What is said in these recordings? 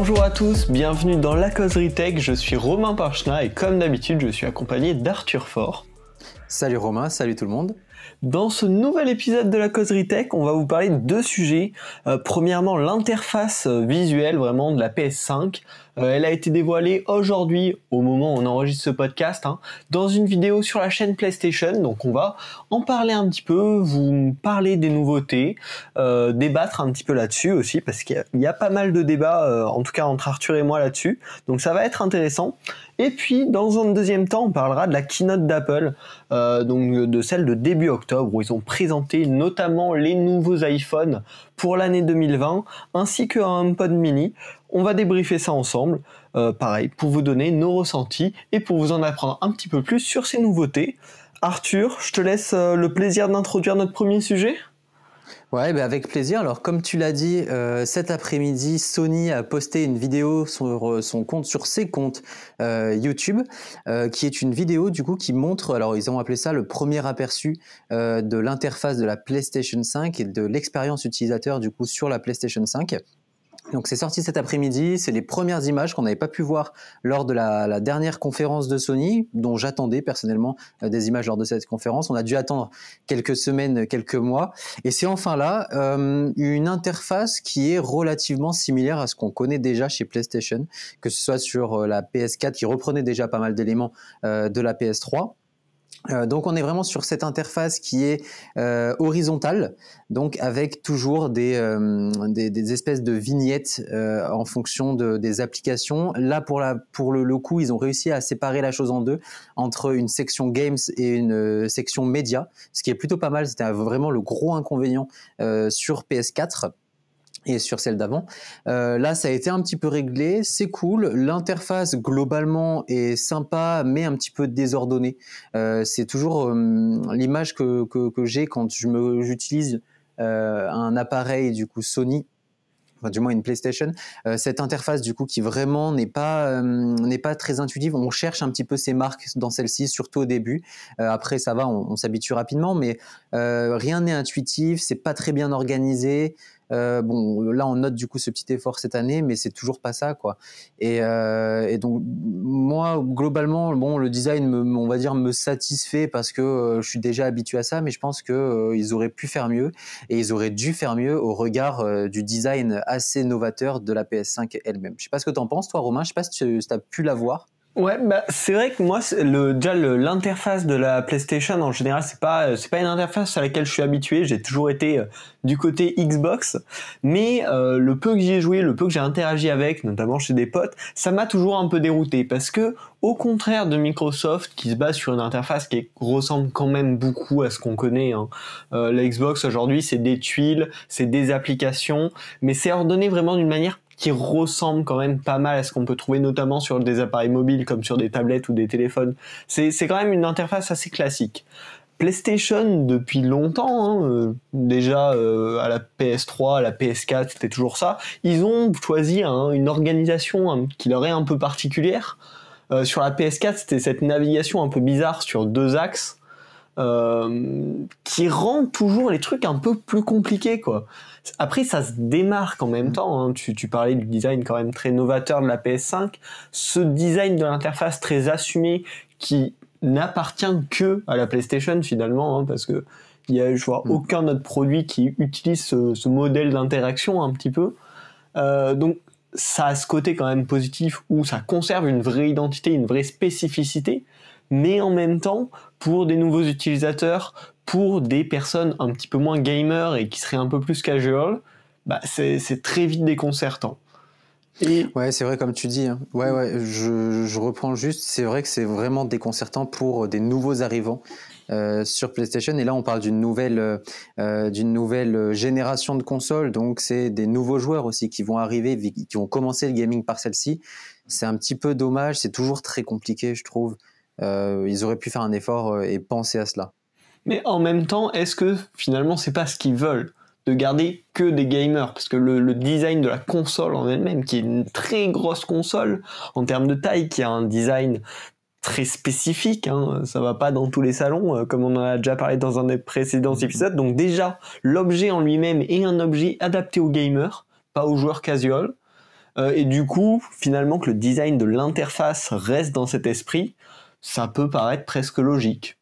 Bonjour à tous, bienvenue dans la causerie tech, je suis Romain Parchna et comme d'habitude je suis accompagné d'Arthur Fort. Salut Romain, salut tout le monde. Dans ce nouvel épisode de la causerie tech, on va vous parler de deux sujets. Euh, premièrement, l'interface visuelle vraiment de la PS5. Euh, elle a été dévoilée aujourd'hui, au moment où on enregistre ce podcast, hein, dans une vidéo sur la chaîne PlayStation. Donc on va en parler un petit peu, vous parler des nouveautés, euh, débattre un petit peu là-dessus aussi, parce qu'il y, a pas mal de débats, en tout cas entre Arthur et moi là-dessus. Donc ça va être intéressant. Et puis, dans un deuxième temps, on parlera de la keynote d'Apple, euh, donc de celle de début octobre, où ils ont présenté notamment les nouveaux iPhones pour l'année 2020, ainsi qu'un HomePod mini. On va débriefer ça ensemble, euh, pareil, pour vous donner nos ressentis et pour vous en apprendre un petit peu plus sur ces nouveautés. Arthur, je te laisse euh, le plaisir d'introduire notre premier sujet. Ouais, bah avec plaisir. Alors, comme tu l'as dit, euh, cet après-midi, Sony a posté une vidéo sur euh, son compte, sur ses comptes euh, YouTube, qui est une vidéo du coup qui montre. Alors, ils ont appelé ça le premier aperçu de l'interface de la PlayStation 5 et de l'expérience utilisateur du coup sur la PlayStation 5. Donc c'est sorti cet après-midi, c'est les premières images qu'on n'avait pas pu voir lors de la, dernière conférence de Sony, dont j'attendais personnellement euh, des images lors de cette conférence. On a dû attendre quelques semaines, quelques mois, et c'est enfin là euh, une interface qui est relativement similaire à ce qu'on connaît déjà chez PlayStation, que ce soit sur euh, la PS4 qui reprenait déjà pas mal d'éléments de la PS3 euh, donc on est vraiment sur cette interface qui est euh, horizontale, donc avec toujours des, euh, espèces de vignettes en fonction de, des applications. Là pour, le, le, coup, ils ont réussi à séparer la chose en deux, entre une section games et une section média, ce qui est plutôt pas mal. C'était vraiment le gros inconvénient sur PS4 et sur celle d'avant. Euh, là, ça a été un petit peu réglé, c'est cool. L'interface globalement est sympa, mais un petit peu désordonnée. Euh, c'est toujours euh, l'image que, que, j'ai quand j'utilise un appareil du coup Sony. Enfin, du moins une PlayStation, cette interface du coup qui vraiment n'est pas n'est pas très intuitive. On cherche un petit peu ces marques dans celle-ci, surtout au début. après ça va, on, on s'habitue rapidement, mais rien n'est intuitif, c'est pas très bien organisé. Euh, bon, là, on note du coup ce petit effort cette année, mais c'est toujours pas ça, quoi. Et, euh, et, donc, moi, globalement, bon, le design, me, on va dire, me satisfait parce que euh, je suis déjà habitué à ça, mais je pense que euh, ils auraient pu faire mieux et ils auraient dû faire mieux au regard euh, du design assez novateur de la PS5 elle-même. Je sais pas ce que tu en penses, toi, Romain. Je sais pas si tu as pu la voir. Ouais, bah c'est vrai que moi, le, déjà l'interface de la PlayStation en général, c'est pas c'est pas une interface à laquelle je suis habitué. J'ai toujours été euh, du côté Xbox, mais euh, le peu que j'y ai joué, le peu que j'ai interagi avec, notamment chez des potes, ça m'a toujours un peu dérouté. Parce que au contraire de Microsoft qui se base sur une interface qui ressemble quand même beaucoup à ce qu'on connaît, hein, euh, la Xbox aujourd'hui c'est des tuiles, c'est des applications, mais c'est ordonné vraiment d'une manière qui ressemble quand même pas mal à ce qu'on peut trouver notamment sur des appareils mobiles comme sur des tablettes ou des téléphones. C'est quand même une interface assez classique. PlayStation depuis longtemps, hein, euh, déjà euh, à la PS3, à la PS4, c'était toujours ça. Ils ont choisi hein, une organisation hein, qui leur est un peu particulière. Euh, sur la PS4, c'était cette navigation un peu bizarre sur deux axes. qui rend toujours les trucs un peu plus compliqués quoi. Après, ça se démarque en même mm. temps. Hein. Tu, tu, parlais du design quand même très novateur de la PS5. Ce design de l'interface très assumé qui n'appartient que à la PlayStation finalement, hein, parce que il y a, je vois, mm. aucun autre produit qui utilise ce, modèle d'interaction un petit peu. Euh, donc, ça a ce côté quand même positif où ça conserve une vraie identité, une vraie spécificité, mais en même temps, pour des nouveaux utilisateurs, pour des personnes un petit peu moins gamers et qui seraient un peu plus casual, bah c'est très vite déconcertant. Et... Ouais, c'est vrai comme tu dis. Hein. Ouais, ouais, je, reprends juste. C'est vrai que c'est vraiment déconcertant pour des nouveaux arrivants euh, sur PlayStation. Et là, on parle d'une nouvelle, euh, d'une nouvelle génération de consoles. Donc, c'est des nouveaux joueurs aussi qui vont arriver, qui vont commencer le gaming par celle-ci. C'est un petit peu dommage. C'est toujours très compliqué, je trouve. Euh, ils auraient pu faire un effort euh, et penser à cela. Mais en même temps, est-ce que finalement c'est pas ce qu'ils veulent de garder que des gamers? Parce que le, design de la console en elle-même, qui est une très grosse console en termes de taille, qui a un design très spécifique, hein, ça va pas dans tous les salons, euh, comme on en a déjà parlé dans un des précédents mm-hmm. épisodes. Donc déjà, l'objet en lui-même est un objet adapté aux gamers, pas aux joueurs casual. et du coup, finalement, que le design de l'interface reste dans cet esprit, ça peut paraître presque logique.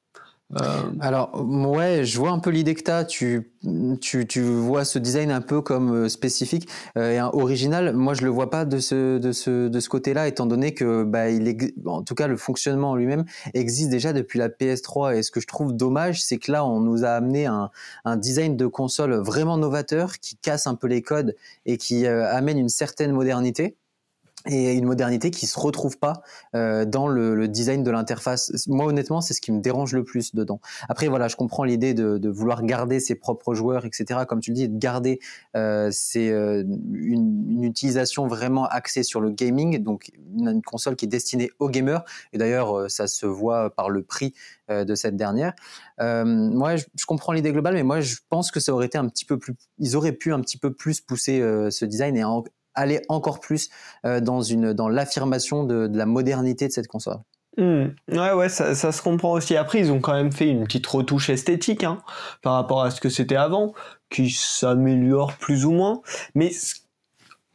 Euh, Alors, ouais, je vois un peu l'idée que tu. Tu, tu, vois ce design un peu comme euh, spécifique euh, et original. Moi, je le vois pas de ce, de ce, de ce côté-là, étant donné que, bah, il est, en tout cas, le fonctionnement en lui-même existe déjà depuis la PS3. Et ce que je trouve dommage, c'est que là, on nous a amené un, un design de console vraiment novateur qui casse un peu les codes et qui amène une certaine modernité et une modernité qui se retrouve pas euh, dans le, le, design de l'interface. Moi, honnêtement, c'est ce qui me dérange le plus dedans. Après, voilà, je comprends l'idée de, de, vouloir garder ses propres joueurs, etc. Comme tu le dis, de garder euh, c'est euh, une, une, utilisation vraiment axée sur le gaming, donc une, console qui est destinée aux gamers. Et d'ailleurs, euh, ça se voit par le prix euh, de cette dernière. moi, je, je comprends l'idée globale, mais moi, je pense que ça aurait été un petit peu plus. Ils auraient pu un petit peu plus pousser ce design et en, aller encore plus euh, dans, une, dans l'affirmation de, la modernité de cette console. Hmm. Ouais, ouais, ça, se comprend aussi. Après, ils ont quand même fait une petite retouche esthétique hein, par rapport à ce que c'était avant, qui s'améliore plus ou moins. Mais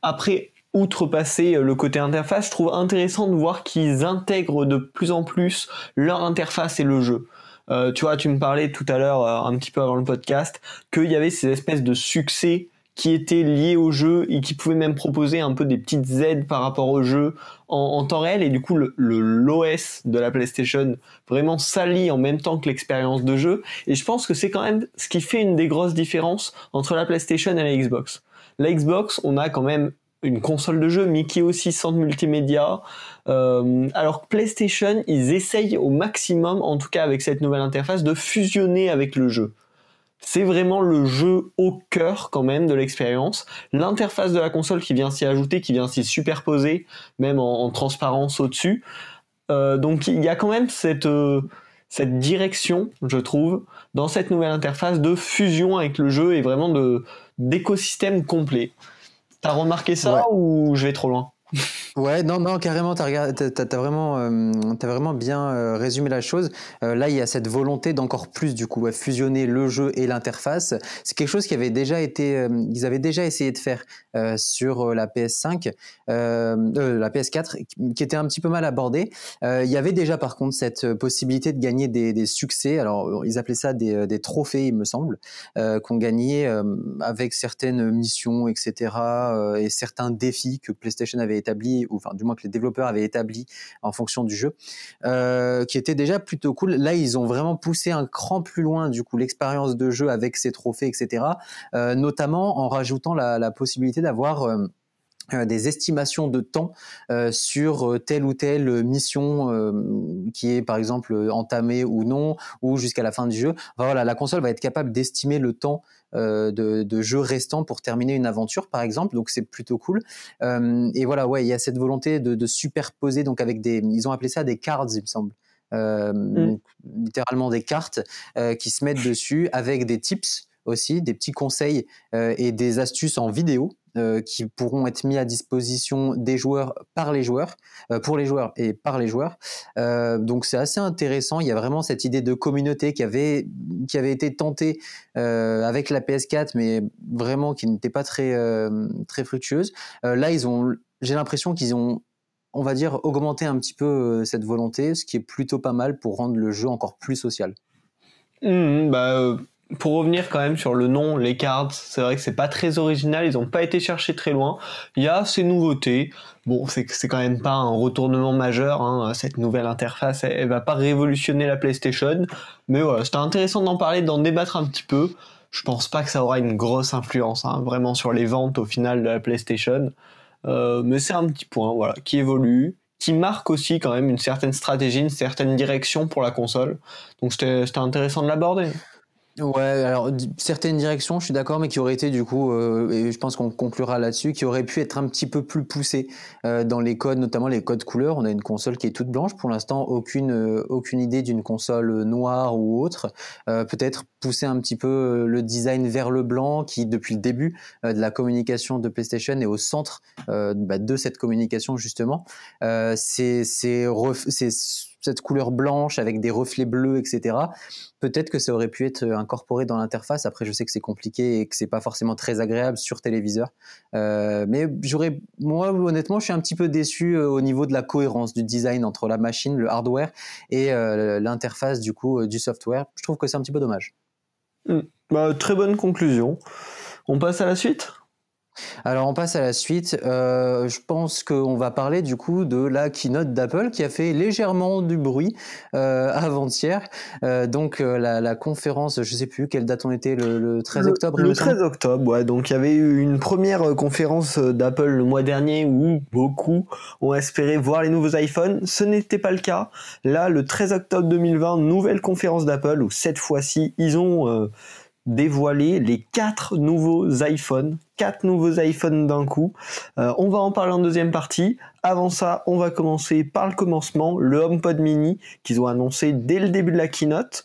après, outrepasser euh, le côté interface, je trouve intéressant de voir qu'ils intègrent de plus en plus leur interface et le jeu. Euh, tu vois, tu me parlais tout à l'heure, un petit peu avant le podcast, qu'il y avait ces espèces de succès qui étaient liés au jeu et qui pouvaient même proposer un peu des petites aides par rapport au jeu en, temps réel et du coup le l'OS de la PlayStation vraiment s'allie en même temps que l'expérience de jeu et je pense que c'est quand même ce qui fait une des grosses différences entre la PlayStation et la Xbox. La Xbox, on a quand même une console de jeu, mais qui est aussi centre multimédia. Euh, alors que PlayStation, ils essayent au maximum, en tout cas avec cette nouvelle interface, de fusionner avec le jeu c'est vraiment le jeu au cœur quand même de l'expérience. L'interface de la console qui vient s'y ajouter, qui vient s'y superposer, même en, transparence au-dessus. Euh, donc il y a quand même cette, euh, cette direction, je trouve, dans cette nouvelle interface de fusion avec le jeu et vraiment de d'écosystème complet. T'as remarqué ça ou je vais trop loin? Ouais, non, non, carrément, tu as, vraiment, euh, vraiment bien euh, résumé la chose. Euh, là, il y a cette volonté d'encore plus, du coup, fusionner le jeu et l'interface. C'est quelque chose qui avait déjà été, ils avaient déjà essayé de faire sur la PS5, la PS4, qui était un petit peu mal abordé. il y avait déjà, par contre, cette possibilité de gagner des, des succès. Alors, ils appelaient ça des, des trophées, il me semble, qu'on gagnait avec certaines missions, etc., et certains défis que PlayStation avait établi, ou enfin du moins que les développeurs avaient établi en fonction du jeu, euh, qui était déjà plutôt cool. Là, ils ont vraiment poussé un cran plus loin du coup l'expérience de jeu avec ces trophées, etc. Euh, notamment en rajoutant la, possibilité d'avoir euh, des estimations de temps euh, sur telle ou telle mission euh, qui est par exemple entamée ou non ou jusqu'à la fin du jeu. Enfin, voilà, la console va être capable d'estimer le temps euh, de, de, jeu restant pour terminer une aventure par exemple, donc c'est plutôt cool. Euh, et voilà, ouais, il y a cette volonté de, de, superposer donc avec des, ils ont appelé ça des cards, il me semble. Euh, mm. donc, littéralement des cartes qui se mettent dessus avec des tips aussi, des petits conseils et des astuces en vidéo euh, qui pourront être mis à disposition des joueurs par les joueurs, euh, pour les joueurs et par les joueurs. Euh, donc c'est assez intéressant. Il y a vraiment cette idée de communauté qui avait qui avait été tentée avec la PS4, mais vraiment qui n'était pas très très fructueuse. là, ils ont, j'ai l'impression qu'ils ont on va dire, augmenté un petit peu cette volonté, ce qui est plutôt pas mal pour rendre le jeu encore plus social. Mmh, bah, pour revenir quand même sur le nom, les cards, c'est vrai que c'est pas très original, ils ont pas été cherchés très loin. Il y a ces nouveautés. Bon, c'est c'est quand même pas un retournement majeur, hein. cette nouvelle interface, elle, va pas révolutionner la PlayStation, mais voilà, c'était intéressant d'en parler, d'en débattre un petit peu. Je pense pas que ça aura une grosse influence, hein, vraiment sur les ventes au final de la PlayStation, euh, mais c'est un petit point, voilà, qui évolue, qui marque aussi quand même une certaine stratégie, une certaine direction pour la console. Donc c'était intéressant de l'aborder. Ouais, alors certaines directions, je suis d'accord, mais qui auraient été du coup, euh, et je pense qu'on conclura là-dessus, qui auraient pu être un petit peu plus poussées euh, dans les codes, notamment les codes couleurs. On a une console qui est toute blanche, pour l'instant aucune euh, aucune idée d'une console noire ou autre. Peut-être pousser un petit peu le design vers le blanc, qui depuis le début de la communication de PlayStation est au centre bah, de cette communication justement. c'est cette couleur blanche avec des reflets bleus, etc. Peut-être que ça aurait pu être incorporé dans l'interface. Après, je sais que c'est compliqué et que c'est pas forcément très agréable sur téléviseur. Euh, mais j'aurais, moi, honnêtement, je suis un petit peu déçu euh, au niveau de la cohérence du design entre la machine, le hardware et euh, l'interface du coup du software. Je trouve que c'est un petit peu dommage. Hmm. Bah, très bonne conclusion. On passe à la suite? Alors on passe à la suite. Euh, je pense qu'on va parler du coup de la keynote d'Apple qui a fait légèrement du bruit euh, avant-hier. Euh, donc la, conférence, je sais plus quelle date on était, le, 13 octobre. Le, 13 octobre, ouais. Donc il y avait eu une première conférence d'Apple le mois dernier où beaucoup ont espéré voir les nouveaux iPhones. Ce n'était pas le cas. Là, le 13 octobre 2020, nouvelle conférence d'Apple où cette fois-ci ils ont dévoilé les quatre nouveaux iPhones, quatre nouveaux iPhones d'un coup. Euh, on va en parler en deuxième partie. Avant ça, on va commencer par le commencement, le HomePod Mini qu'ils ont annoncé dès le début de la keynote.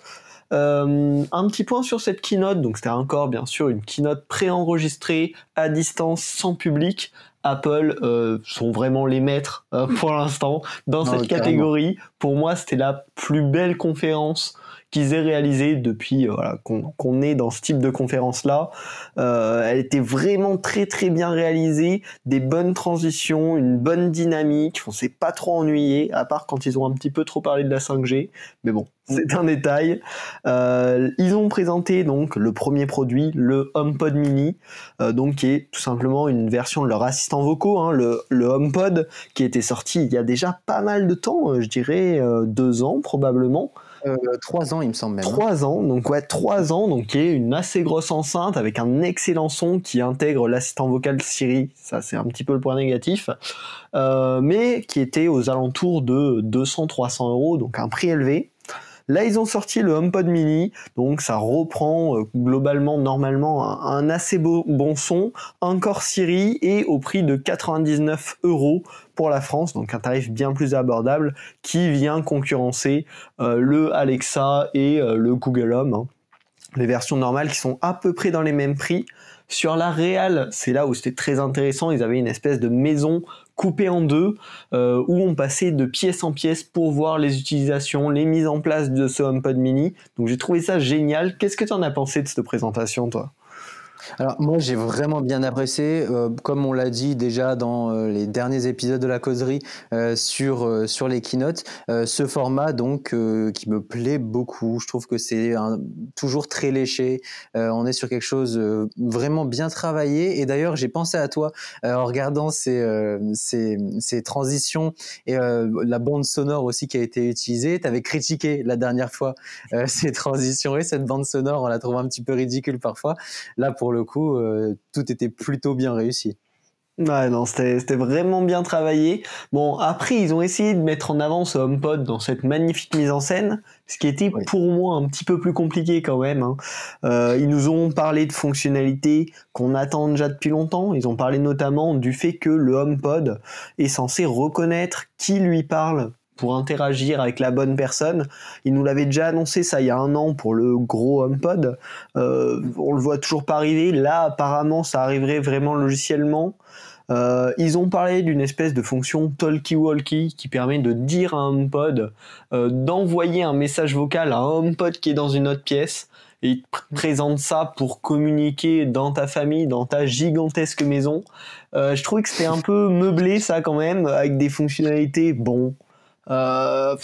Euh, un petit point sur cette keynote, donc c'était encore bien sûr une keynote préenregistrée à distance sans public. Apple euh, sont vraiment les maîtres pour l'instant dans cette catégorie. Pour moi, c'était la plus belle conférence qu'ils aient réalisé depuis euh, voilà, qu'on est dans ce type de conférence là. Euh, elle était vraiment très très bien réalisée, des bonnes transitions, une bonne dynamique. On s'est pas trop ennuyé, à part quand ils ont un petit peu trop parlé de la 5G. Mais bon, c'est un détail. Euh, ils ont présenté donc le premier produit, le HomePod Mini, euh, donc qui est tout simplement une version de leur assistant vocaux, hein, le, le, HomePod, qui était sorti il y a déjà pas mal de temps, euh, je dirais deux ans probablement. Euh, trois ans, il me semble même. Trois ans, donc ouais, trois ans, donc qui est une assez grosse enceinte avec un excellent son qui intègre l'assistant vocal Siri. Ça, c'est un petit peu le point négatif, euh, mais qui était aux alentours de 200-300 euros, donc un prix élevé. Là, ils ont sorti le HomePod Mini, donc ça reprend euh, globalement, normalement, un, assez beau, bon son, encore Siri et au prix de 99 euros pour la France, donc un tarif bien plus abordable qui vient concurrencer euh, le Alexa et euh, le Google Home. Hein. Les versions normales qui sont à peu près dans les mêmes prix. Sur la réelle, c'est là où c'était très intéressant, ils avaient une espèce de maison coupée en deux, euh, où on passait de pièce en pièce pour voir les utilisations, les mises en place de ce HomePod mini. Donc j'ai trouvé ça génial. Qu'est-ce que tu en as pensé de cette présentation, toi? Alors moi j'ai vraiment bien apprécié, euh, comme on l'a dit déjà dans euh, les derniers épisodes de la causerie euh, sur sur les keynotes, ce format donc qui me plaît beaucoup. Je trouve que c'est toujours très léché. on est sur quelque chose vraiment bien travaillé. Et d'ailleurs j'ai pensé à toi en regardant ces, ces, transitions et la bande sonore aussi qui a été utilisée. Tu avais critiqué la dernière fois ces transitions et cette bande sonore, on la trouve un petit peu ridicule parfois. Là pour coup, euh, tout était plutôt bien réussi. Ouais, non, c'était vraiment bien travaillé. Bon, après, ils ont essayé de mettre en avant ce HomePod dans cette magnifique mise en scène, ce qui était pour moi un petit peu plus compliqué quand même. Hein. Euh, ils nous ont parlé de fonctionnalités qu'on attend déjà depuis longtemps. Ils ont parlé notamment du fait que le HomePod est censé reconnaître qui lui parle pour interagir avec la bonne personne. Il nous l'avait déjà annoncé ça il y a un an pour le gros HomePod. Euh, on le voit toujours pas arriver. Là, apparemment, ça arriverait vraiment logiciellement. Euh, ils ont parlé d'une espèce de fonction talkie-walkie qui permet de dire à un HomePod euh, d'envoyer un message vocal à un HomePod qui est dans une autre pièce et il présente ça pour communiquer dans ta famille, dans ta gigantesque maison. Euh, je trouvais que c'était un peu meublé ça quand même, avec des fonctionnalités, bon, euh,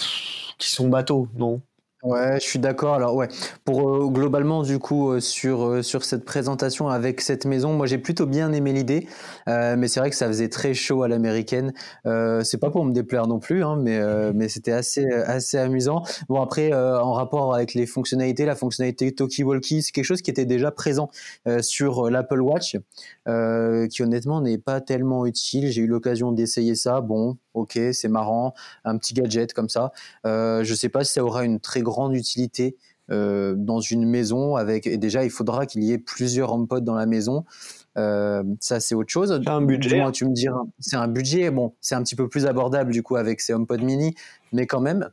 qui sont bateaux, non Ouais, je suis d'accord. Alors ouais, pour euh, globalement du coup euh, sur euh, sur cette présentation avec cette maison, moi j'ai plutôt bien aimé l'idée, mais c'est vrai que ça faisait très chaud à l'américaine. c'est pas pour me déplaire non plus, hein, mais mais c'était assez assez amusant. Bon après en rapport avec les fonctionnalités, la fonctionnalité Talkie Walkie, c'est quelque chose qui était déjà présent sur l'Apple Watch, qui honnêtement n'est pas tellement utile. J'ai eu l'occasion d'essayer ça. Bon, ok, c'est marrant, un petit gadget comme ça. Euh, je sais pas si ça aura une très grande utilité euh, dans une maison avec. Et déjà, il faudra qu'il y ait plusieurs HomePod dans la maison. Euh, ça, c'est autre chose. C'est un budget. Moi, tu me diras, c'est un budget. Bon, c'est un petit peu plus abordable du coup avec ces HomePod mini, mais quand même.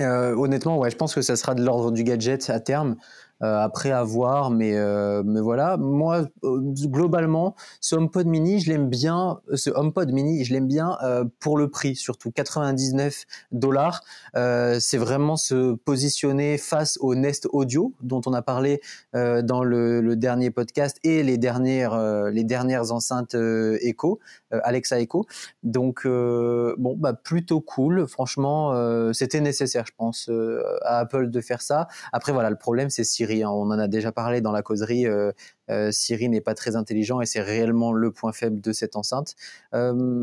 Honnêtement, ouais, je pense que ça sera de l'ordre du gadget à terme. Après à voir, mais mais voilà. Moi, globalement, ce HomePod Mini, je l'aime bien. Ce HomePod Mini, je l'aime bien pour le prix, surtout 99 dollars. c'est vraiment se positionner face au Nest Audio dont on a parlé dans le, dernier podcast et les dernières les dernières enceintes Echo, Alexa Echo. Donc bon, bah plutôt cool. Franchement, c'était nécessaire, je pense, à Apple de faire ça. Après voilà, le problème c'est Siri. Hein. On en a déjà parlé dans la causerie. Siri n'est pas très intelligent et c'est réellement le point faible de cette enceinte.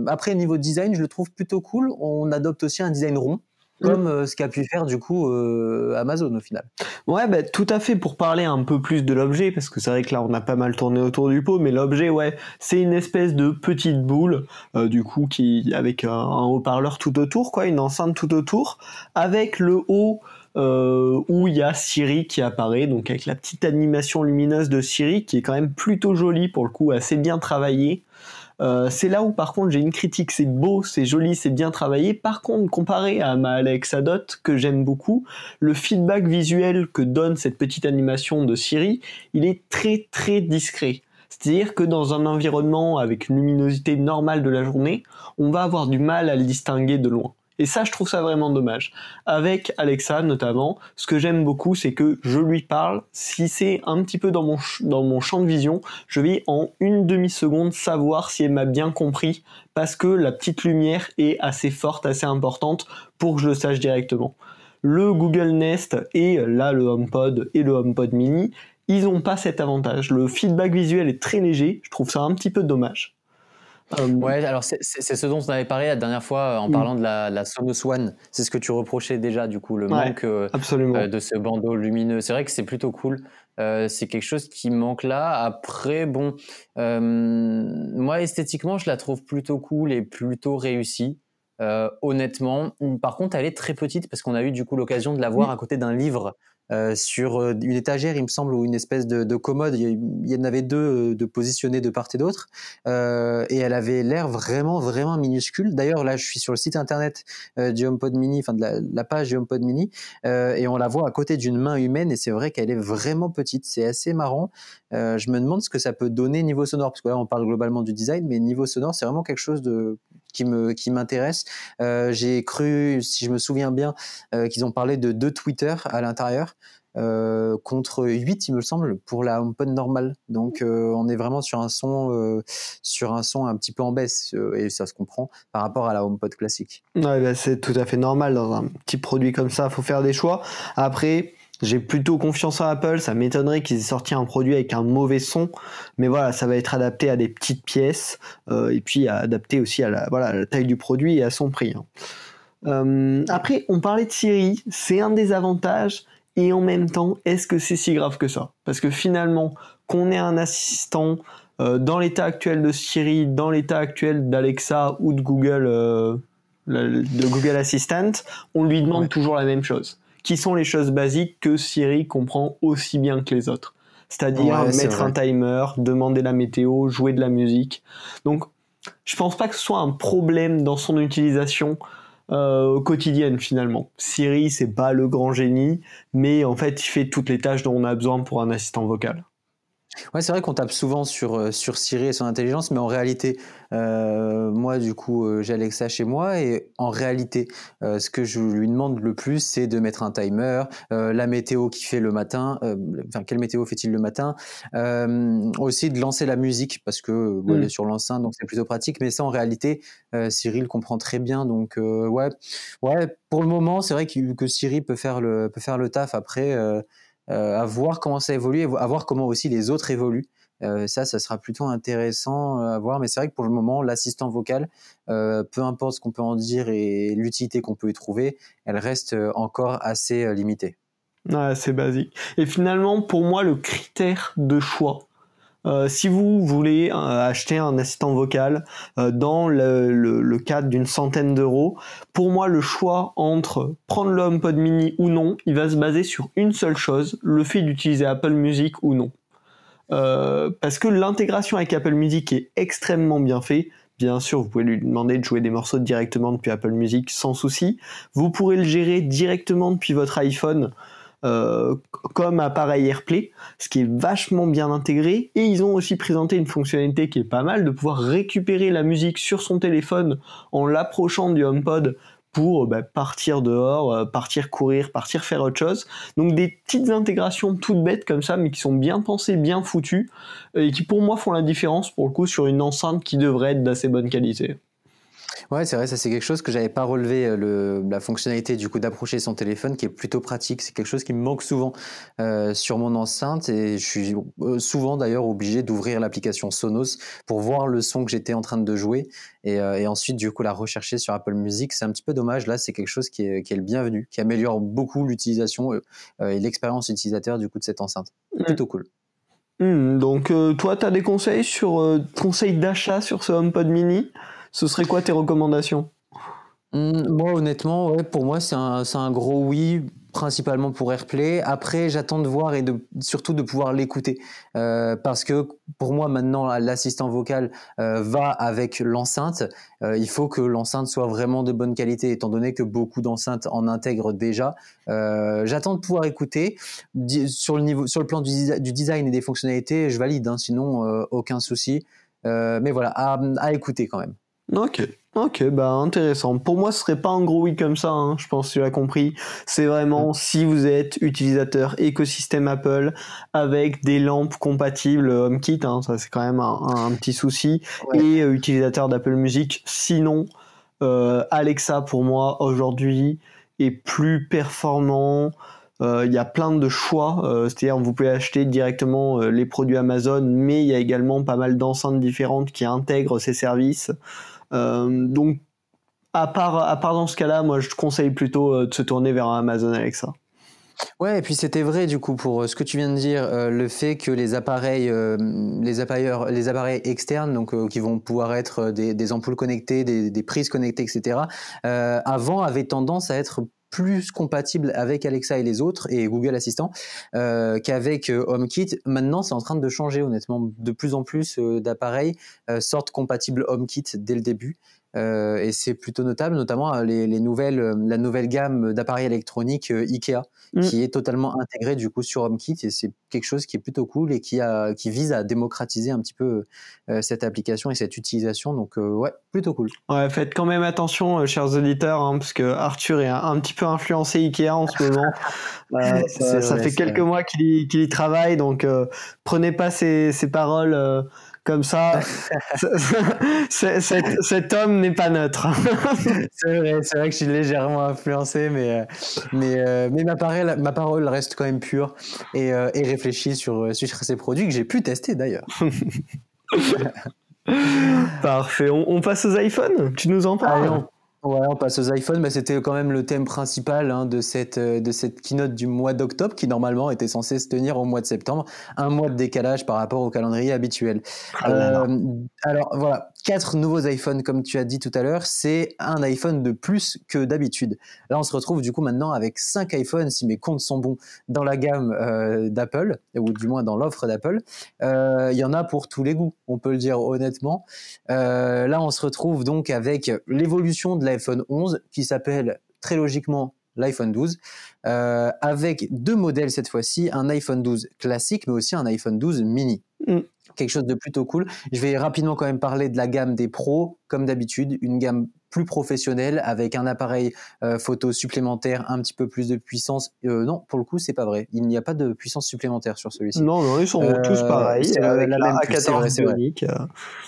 après niveau design, je le trouve plutôt cool. On adopte aussi un design rond comme euh, ce qu'a pu faire du coup euh, Amazon au final. Ouais, bah, tout à fait pour parler un peu plus de l'objet, parce que c'est vrai que là on a pas mal tourné autour du pot, mais l'objet, ouais, c'est une espèce de petite boule, euh, du coup, qui avec un, haut-parleur tout autour, quoi, une enceinte tout autour, avec le haut où il y a Siri qui apparaît, donc avec la petite animation lumineuse de Siri qui est quand même plutôt jolie pour le coup, assez bien travaillée. Euh, c'est là où par contre j'ai une critique, c'est beau, c'est joli, c'est bien travaillé. Par contre, comparé à ma Alexa Dot que j'aime beaucoup, le feedback visuel que donne cette petite animation de Siri, il est très très discret. C'est-à-dire que dans un environnement avec une luminosité normale de la journée, on va avoir du mal à le distinguer de loin. Et ça, je trouve ça vraiment dommage. Avec Alexa, notamment, ce que j'aime beaucoup, c'est que je lui parle. Si c'est un petit peu dans mon, champ de vision, je vais en une demi-seconde savoir si elle m'a bien compris, parce que la petite lumière est assez forte, assez importante, pour que je le sache directement. Le Google Nest et là le HomePod et le HomePod Mini, ils n'ont pas cet avantage. Le feedback visuel est très léger, je trouve ça un petit peu dommage. Euh, ouais, alors c'est ce dont on avait parlé la dernière fois euh, en parlant de la, la, Sonos One. C'est ce que tu reprochais déjà, du coup, le manque euh, de ce bandeau lumineux. C'est vrai que c'est plutôt cool. c'est quelque chose qui manque là. Après, bon, moi esthétiquement, je la trouve plutôt cool et plutôt réussie. honnêtement, par contre, elle est très petite parce qu'on a eu du coup l'occasion de la voir à côté d'un livre euh, sur euh, une étagère, il me semble, ou une espèce de, de commode. Il y en avait deux euh, de positionnés de part et d'autre, et elle avait l'air vraiment, vraiment minuscule. D'ailleurs, là, je suis sur le site internet du HomePod Mini, enfin de la, la, page du HomePod Mini, et on la voit à côté d'une main humaine, et c'est vrai qu'elle est vraiment petite. C'est assez marrant. je me demande ce que ça peut donner niveau sonore, parce que là, on parle globalement du design, mais niveau sonore, c'est vraiment quelque chose de qui me qui m'intéresse. Euh, j'ai cru, si je me souviens bien, euh, qu'ils ont parlé de deux Twitter à l'intérieur. Euh, contre 8 il me semble pour la HomePod normale donc on est vraiment sur un son sur un son un petit peu en baisse et ça se comprend par rapport à la HomePod classique ouais, bah, c'est tout à fait normal dans un petit produit comme ça faut faire des choix après j'ai plutôt confiance en Apple, ça m'étonnerait qu'ils aient sorti un produit avec un mauvais son, mais voilà, ça va être adapté à des petites pièces euh, et puis adapté aussi à la, voilà, la taille du produit et à son prix. Hein. Euh, après, on parlait de Siri, c'est un des avantages et en même temps, est-ce que c'est si grave que ça? Parce que finalement, qu'on ait un assistant euh, dans l'état actuel de Siri, dans l'état actuel d'Alexa ou de Google, de Google Assistant, on lui demande toujours la même chose qui sont les choses basiques que Siri comprend aussi bien que les autres. C'est-à-dire mettre un timer, demander la météo, jouer de la musique. Donc, je pense pas que ce soit un problème dans son utilisation euh, quotidienne finalement. Siri, c'est pas le grand génie, mais en fait, il fait toutes les tâches dont on a besoin pour un assistant vocal. Ouais, c'est vrai qu'on tape souvent sur, euh, sur Siri et son intelligence, mais en réalité, euh, moi, du coup, euh, j'ai Alexa chez moi et en réalité, ce que je lui demande le plus, c'est de mettre un timer, la météo qui fait le matin, enfin, quelle météo fait-il le matin, aussi de lancer la musique parce que elle est sur l'enceinte, donc c'est plutôt pratique, mais ça, en réalité, Siri le comprend très bien, donc ouais, ouais, pour le moment, c'est vrai que, que Siri peut faire le, peut faire le taf après. Euh, à voir comment ça évolue, à voir comment aussi les autres évoluent. Euh, ça, ça sera plutôt intéressant euh, à voir. Mais c'est vrai que pour le moment, l'assistant vocal, peu importe ce qu'on peut en dire et l'utilité qu'on peut y trouver, elle reste encore assez limitée. Ouais, c'est basique. Et finalement, pour moi, le critère de choix euh, si vous voulez euh, acheter un assistant vocal euh, dans le, cadre d'une centaine d'euros, pour moi le choix entre prendre le HomePod mini ou non, il va se baser sur une seule chose, le fait d'utiliser Apple Music ou non. parce que l'intégration avec Apple Music est extrêmement bien fait. Bien sûr, vous pouvez lui demander de jouer des morceaux directement depuis Apple Music sans souci. Vous pourrez le gérer directement depuis votre iPhone euh, comme appareil AirPlay, ce qui est vachement bien intégré. Et ils ont aussi présenté une fonctionnalité qui est pas mal, de pouvoir récupérer la musique sur son téléphone en l'approchant du HomePod pour bah, partir dehors, euh, partir courir, partir faire autre chose. Donc des petites intégrations toutes bêtes comme ça, mais qui sont bien pensées, bien foutues, et qui pour moi font la différence pour le coup sur une enceinte qui devrait être d'assez bonne qualité. Ouais, c'est vrai, ça c'est quelque chose que j'avais pas relevé, euh, le, la fonctionnalité du coup d'approcher son téléphone qui est plutôt pratique. C'est quelque chose qui me manque souvent euh, sur mon enceinte et je suis euh, souvent d'ailleurs obligé d'ouvrir l'application Sonos pour voir le son que j'étais en train de jouer et, et, ensuite du coup la rechercher sur Apple Music. C'est un petit peu dommage. Là, c'est quelque chose qui est, qui est, le bienvenu, qui améliore beaucoup l'utilisation et l'expérience utilisateur du coup de cette enceinte. Mmh. Plutôt cool. Mmh, donc toi, tu as des conseils sur conseils d'achat sur ce HomePod mini? Ce serait quoi tes recommandations? Mmh, Moi, honnêtement, pour moi, c'est un, gros oui, principalement pour AirPlay. Après, j'attends de voir et surtout de pouvoir l'écouter. Euh, parce que pour moi, maintenant, l'assistant vocal euh, va avec l'enceinte. Euh, il faut que l'enceinte soit vraiment de bonne qualité, étant donné que beaucoup d'enceintes en intègrent déjà. J'attends de pouvoir écouter. Sur le, plan du, design et des fonctionnalités, je valide, hein, sinon aucun souci. mais voilà, à écouter quand même. Ok, ok, bah intéressant. Pour moi, ce serait pas un gros oui comme ça, hein, je pense que tu l'as compris. C'est vraiment mm. si vous êtes utilisateur écosystème Apple avec des lampes compatibles HomeKit, hein, ça c'est quand même un, petit souci, et euh, utilisateur d'Apple Music. Sinon, euh, Alexa pour moi aujourd'hui est plus performant. Euh, il y a plein de choix, c'est-à-dire vous pouvez acheter directement les produits Amazon, mais il y a également pas mal d'enceintes différentes qui intègrent ces services. Euh, donc, à part, à part dans ce cas-là, moi je conseille plutôt euh, de se tourner vers Amazon Alexa. Ouais, et puis c'était vrai du coup pour euh, ce que tu viens de dire, le fait que les appareils, les appareils, les appareils externes, donc qui vont pouvoir être des, ampoules connectées, des, des, prises connectées, etc. avant avaient tendance à être plus compatible avec Alexa et les autres et Google Assistant euh, qu'avec euh, HomeKit. Maintenant, c'est en train de changer honnêtement. De plus en plus euh, d'appareils sortent compatibles HomeKit dès le début. Euh, et c'est plutôt notable, notamment euh, les, les nouvelles, euh, la nouvelle gamme d'appareils électroniques Ikea, mm. qui est totalement intégrée du coup sur HomeKit, et c'est quelque chose qui est plutôt cool et qui, a, qui vise à démocratiser un petit peu euh, cette application et cette utilisation. Donc euh, ouais, plutôt cool. Ouais, faites quand même attention, chers auditeurs, hein, parce que Arthur est un, petit peu influencé Ikea en ce moment. ça, ça fait quelques mois qu'il y, qu y, travaille, donc prenez pas ses, ses paroles comme ça, cet, homme n'est pas neutre. c'est vrai, c'est vrai que je suis légèrement influencé, mais, euh, mais, euh, mais ma, parole, ma parole reste quand même pure et, euh, et réfléchie sur, sur ces produits que j'ai pu tester d'ailleurs. Parfait. On, passe aux iPhones? Tu nous en parles? Ouais, on passe aux iPhones, mais c'était quand même le thème principal hein, de cette euh, de cette keynote du mois d'octobre, qui normalement était censée se tenir au mois de septembre, un mois de décalage par rapport au calendrier habituel. Ah euh, alors voilà, quatre nouveaux iPhones, comme tu as dit tout à l'heure, c'est un iPhone de plus que d'habitude. Là, on se retrouve du coup maintenant avec cinq iPhones, si mes comptes sont bons, dans la gamme euh, d'Apple, ou du moins dans l'offre d'Apple. Euh, il y en a pour tous les goûts, on peut le dire honnêtement. Euh, là, on se retrouve donc avec l'évolution de l'iPhone 11, qui s'appelle très logiquement l'iPhone 12, euh, avec deux modèles cette fois-ci, un iPhone 12 classique, mais aussi un iPhone 12 mini. Mm quelque chose de plutôt cool. Je vais rapidement quand même parler de la gamme des pros, comme d'habitude, une gamme plus professionnelle avec un appareil euh, photo supplémentaire, un petit peu plus de puissance. Euh, non, pour le coup, c'est pas vrai. Il n'y a pas de puissance supplémentaire sur celui-ci. Non, non, ils sont euh, tous pareils. Avec la, même A14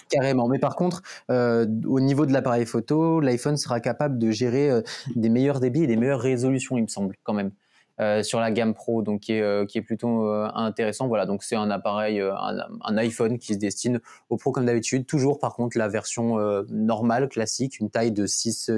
Carrément. Mais par contre, au niveau de l'appareil photo, l'iPhone sera capable de gérer des meilleurs débits et des meilleures résolutions, il me semble, quand même. Euh, sur la gamme Pro, donc qui est, euh, qui est plutôt euh, intéressant. Voilà, donc c'est un appareil, un, un, iPhone qui se destine aux pros comme d'habitude. Toujours par contre la version normale, classique, une taille de 6,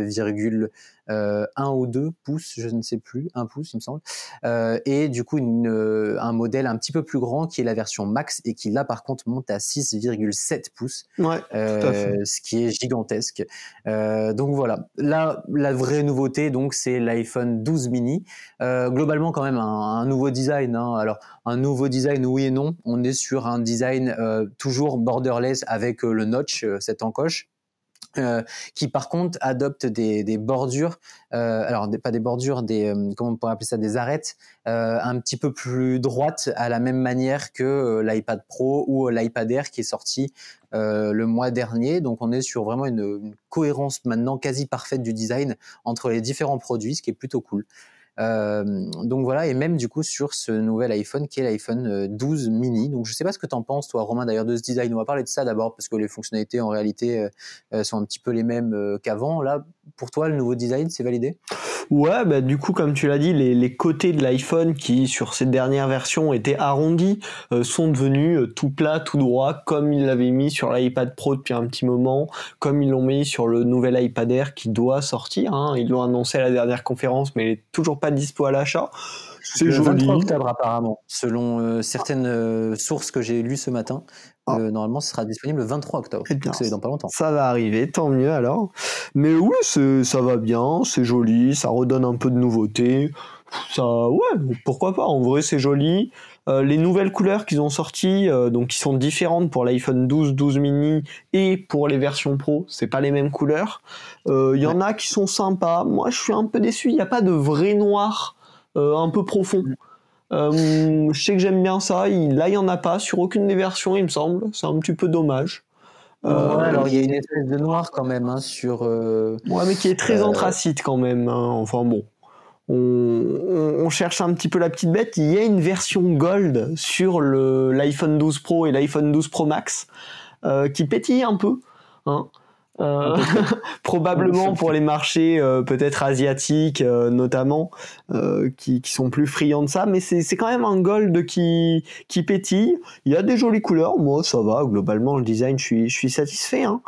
euh, un ou deux pouces, je ne sais plus, un pouce il me semble, euh, et du coup une, euh, un modèle un petit peu plus grand qui est la version max et qui là par contre monte à 6,7 pouces, ouais, ce qui est gigantesque. donc voilà, là la vraie nouveauté donc c'est l'iPhone 12 mini, globalement quand même un, un nouveau design. Hein. Alors un nouveau design oui et non, on est sur un design toujours borderless avec le notch, cette encoche Euh, qui par contre adopte des, des bordures, euh, alors pas des bordures, des euh, comment on pourrait appeler ça, des arêtes un petit peu plus droites à la même manière que l'iPad Pro ou l'iPad Air qui est sorti le mois dernier. Donc on est sur vraiment une, une, cohérence maintenant quasi parfaite du design entre les différents produits, ce qui est plutôt cool. Euh, donc voilà, et même du coup sur ce nouvel iPhone qui est l'iPhone 12 euh, mini. Donc je sais pas ce que tu en penses, toi, Romain, d'ailleurs, de ce design. On va parler de ça d'abord parce que les fonctionnalités en réalité euh, sont un petit peu les mêmes qu'avant. Là, pour toi, le nouveau design, c'est validé? Ouais, bah, du coup, comme tu l'as dit, les, les, côtés de l'iPhone qui, sur cette dernière version, étaient arrondis, sont devenus tout plats, tout droit, comme ils l'avaient mis sur l'iPad Pro depuis un petit moment, comme ils l'ont mis sur le nouvel iPad Air qui doit sortir. Hein. Ils l'ont annoncé à la dernière conférence, mais il est toujours pas dispo à l'achat. C'est joli. 23 octobre apparemment, selon euh, certaines sources que j'ai lues ce matin. Ah. normalement, ce sera disponible le 23 octobre. Eh c'est dans pas longtemps. Ça va arriver, tant mieux alors. Mais oui, ça va bien, c'est joli, ça redonne un peu de nouveauté. Ça, ouais, pourquoi pas. En vrai, c'est joli. Euh, les nouvelles couleurs qu'ils ont sorties, euh, donc qui sont différentes pour l'iPhone 12, 12 mini et pour les versions Pro, c'est pas les mêmes couleurs. Il euh, y en a qui sont sympas. Moi, je suis un peu déçu. Il n'y a pas de vrai noir un peu profond. Mm. Je sais que j'aime bien ça. là, il n'y en a pas sur aucune des versions, il me semble. C'est un petit peu dommage. Euh, alors il y a une espèce de noir quand même hein, sur. Euh, ouais, mais qui est très anthracite quand même. Hein. Enfin bon. On, cherche un petit peu la petite bête. Il y a une version gold sur l'iPhone 12 Pro et l'iPhone 12 Pro Max qui pétille un peu. Hein. Euh, probablement pour les marchés euh, peut-être asiatiques euh, notamment qui, qui, sont plus friands de ça mais c'est quand même un gold qui qui pétille il y a des jolies couleurs moi ça va globalement le design je suis je suis satisfait hein.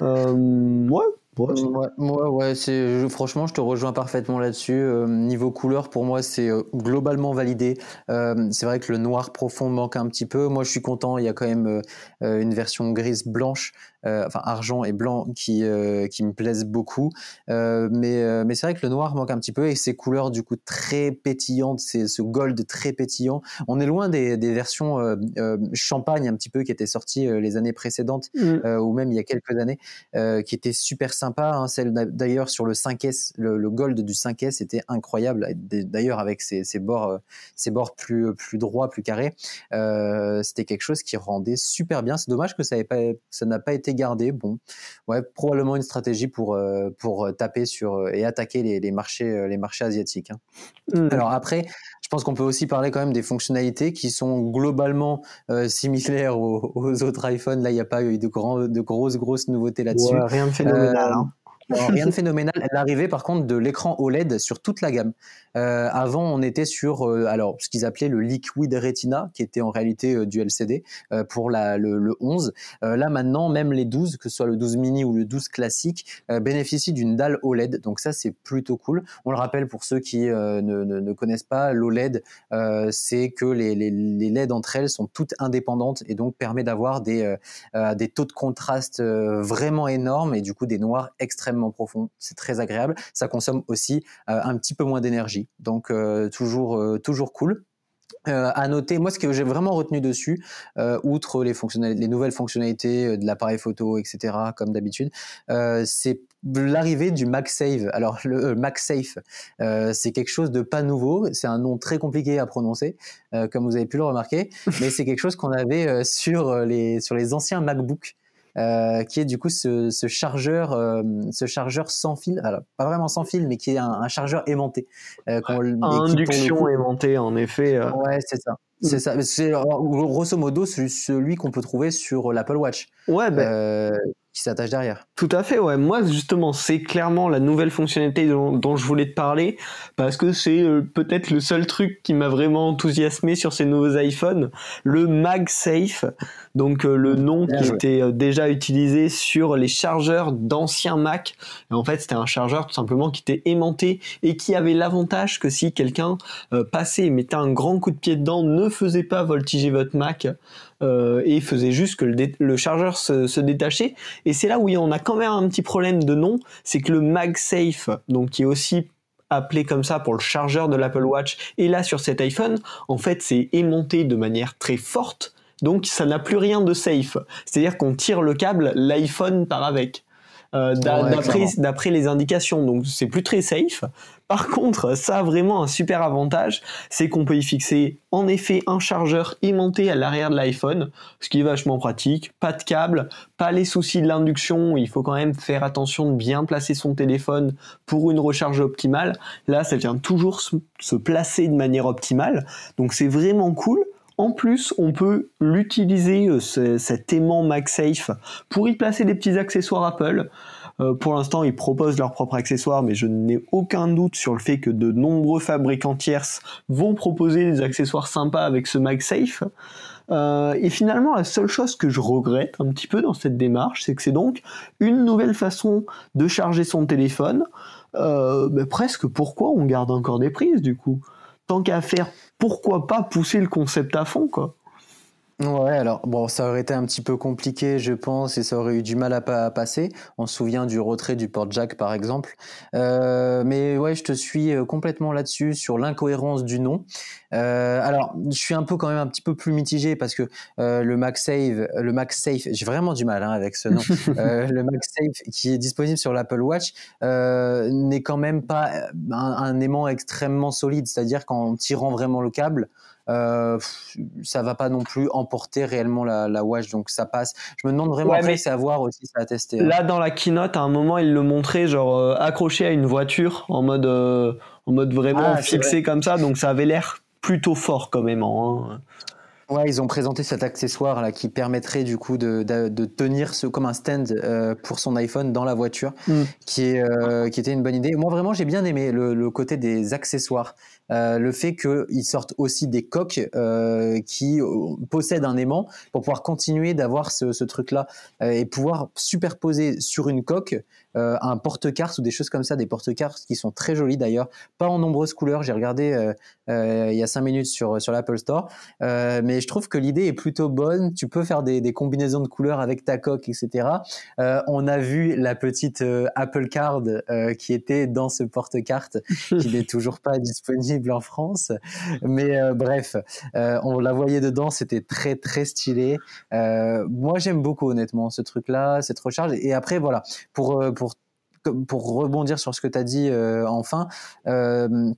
ouais Ouais, ouais, ouais, c'est franchement, je te rejoins parfaitement là-dessus. Euh, niveau couleur, pour moi, c'est euh, globalement validé. Euh, c'est vrai que le noir profond manque un petit peu. Moi, je suis content. Il y a quand même une version grise blanche, enfin argent et blanc, qui qui me plaisent beaucoup. mais mais c'est vrai que le noir manque un petit peu et ces couleurs du coup très pétillantes, c'est ce gold très pétillant. On est loin des, des versions champagne un petit peu qui étaient sorties les années précédentes mmh. ou même il y a quelques années, qui étaient super sympas sympa. Hein, celle d'ailleurs sur le 5S, le, Gold du 5S était incroyable. D'ailleurs avec ses, bords, euh, ses bords plus plus droits, plus carrés, euh, c'était quelque chose qui rendait super bien. C'est dommage que ça n'a pas, été gardé. Bon, ouais, probablement une stratégie pour euh, pour taper sur et attaquer les, marchés les marchés asiatiques. Hein. Mmh. Alors après, je pense qu'on peut aussi parler quand même des fonctionnalités qui sont globalement similaires aux, autres iPhones. Là, il n'y a pas eu de, de grosses, grosses nouveautés là-dessus. rien de phénoménal. Hein rien de phénoménal. L'arrivée, par contre, de l'écran OLED sur toute la gamme. Euh, avant, on était sur euh, alors ce qu'ils appelaient le Liquid Retina, qui était en réalité euh, du LCD pour la, le, le 11. Euh, là, maintenant, même les 12, que ce soit le 12 mini ou le 12 classique, bénéficient d'une dalle OLED. Donc ça, c'est plutôt cool. On le rappelle pour ceux qui ne, ne, ne, connaissent pas, l'OLED, c'est que les, les, les, LED entre elles sont toutes indépendantes et donc permet d'avoir des, des taux de contraste vraiment énormes et du coup des noirs extrêmement profond. C'est très agréable. Ça consomme aussi euh, un petit peu moins d'énergie. Donc euh, toujours, euh, toujours cool. à noter, moi ce que j'ai vraiment retenu dessus, outre les, les nouvelles fonctionnalités de l'appareil photo, etc., comme d'habitude, c'est l'arrivée du MagSafe. Alors le MagSafe, c'est quelque chose de pas nouveau, c'est un nom très compliqué à prononcer, comme vous avez pu le remarquer, mais c'est quelque chose qu'on avait sur les sur les anciens MacBooks. Euh, qui est du coup ce, ce chargeur, euh, ce chargeur sans fil, alors pas vraiment sans fil, mais qui est un, un chargeur aimanté. Euh, Induction aimantée, en effet. Ouais, c'est ça. C'est ça. C'est grosso modo celui, qu'on peut trouver sur l'Apple Watch. Ouais, ben qui s'attache derrière. Tout à fait, ouais. Moi, justement, c'est clairement la nouvelle fonctionnalité dont, je voulais te parler, parce que c'est euh, peut-être le seul truc qui m'a vraiment enthousiasmé sur ces nouveaux iPhones, le MagSafe, donc euh, le nom qui était euh, déjà utilisé sur les chargeurs d'anciens Mac. Et en fait, c'était un chargeur tout simplement qui était aimanté et qui avait l'avantage que si quelqu'un passait et mettait un grand coup de pied dedans, ne faisait pas voltiger votre Mac, euh, et faisait juste que le, chargeur se, détachait. Et c'est là où on a quand même un petit problème de nom, c'est que le MagSafe, donc qui est aussi appelé comme ça pour le chargeur de l'Apple Watch, et là sur cet iPhone, en fait c'est aimanté de manière très forte, donc ça n'a plus rien de safe. C'est-à-dire qu'on tire le câble, l'iPhone part avec. Euh, d'après les indications. Donc c'est plus très safe. Par contre, ça a vraiment un super avantage, c'est qu'on peut y fixer en effet un chargeur aimanté à l'arrière de l'iPhone, ce qui est vachement pratique. Pas de câble, pas les soucis de l'induction. Il faut quand même faire attention de bien placer son téléphone pour une recharge optimale. Là, ça vient toujours se placer de manière optimale. Donc c'est vraiment cool. En plus, on peut l'utiliser, euh, cet aimant MagSafe, pour y placer des petits accessoires Apple. Euh, pour l'instant, ils proposent leurs propres accessoires, mais je n'ai aucun doute sur le fait que de nombreux fabricants tierces vont proposer des accessoires sympas avec ce MagSafe. Euh, et finalement, la seule chose que je regrette un petit peu dans cette démarche, c'est que c'est donc une nouvelle façon de charger son téléphone. Presque pourquoi on garde encore des prises du coup? Tant qu'à faire, pourquoi pas pousser le concept à fond quoi Ouais, alors bon, ça aurait été un petit peu compliqué, je pense, et ça aurait eu du mal à, à passer. On se souvient du retrait du port jack, par exemple. Euh, mais ouais, je te suis euh, complètement là-dessus sur l'incohérence du nom. Euh, alors, je suis un peu quand même un petit peu plus mitigé parce que euh, le MagSafe, le MagSafe, j'ai vraiment du mal hein, avec ce nom. le MagSafe qui est disponible sur l'Apple Watch n'est quand même pas un, un aimant extrêmement solide, c'est-à-dire qu'en tirant vraiment le câble euh, ça va pas non plus emporter réellement la, la, watch, donc ça passe. Je me demande vraiment ouais, après, c'est à voir aussi, ça a testé. Hein. Là, dans la keynote, à un moment, il le montrait genre euh, accroché à une voiture en mode, euh, en mode vraiment ah, fixé comme ça, donc ça avait l'air plutôt fort quand même. Hein. Ouais, ils ont présenté cet accessoire là qui permettrait du coup de, de, de tenir ce comme un stand euh, pour son iPhone dans la voiture, mm. qui est euh, qui était une bonne idée. Moi vraiment j'ai bien aimé le, le, côté des accessoires, euh, le fait qu'ils sortent aussi des coques euh, qui euh, possèdent un aimant pour pouvoir continuer d'avoir ce, ce truc là et pouvoir superposer sur une coque un porte-cartes ou des choses comme ça, des porte-cartes qui sont très jolis d'ailleurs, pas en nombreuses couleurs. J'ai regardé il y a cinq minutes sur sur l'Apple Store, mais je trouve que l'idée est plutôt bonne. Tu peux faire des, des, combinaisons de couleurs avec ta coque, etc. on a vu la petite Apple Card qui était dans ce porte-cartes, qui n'est toujours pas disponible en France, mais bref, on la voyait dedans, c'était très très stylé. moi, j'aime beaucoup honnêtement ce truc-là, cette recharge. Et après, voilà, pour pour pour rebondir sur ce que tu as dit euh, enfin, euh,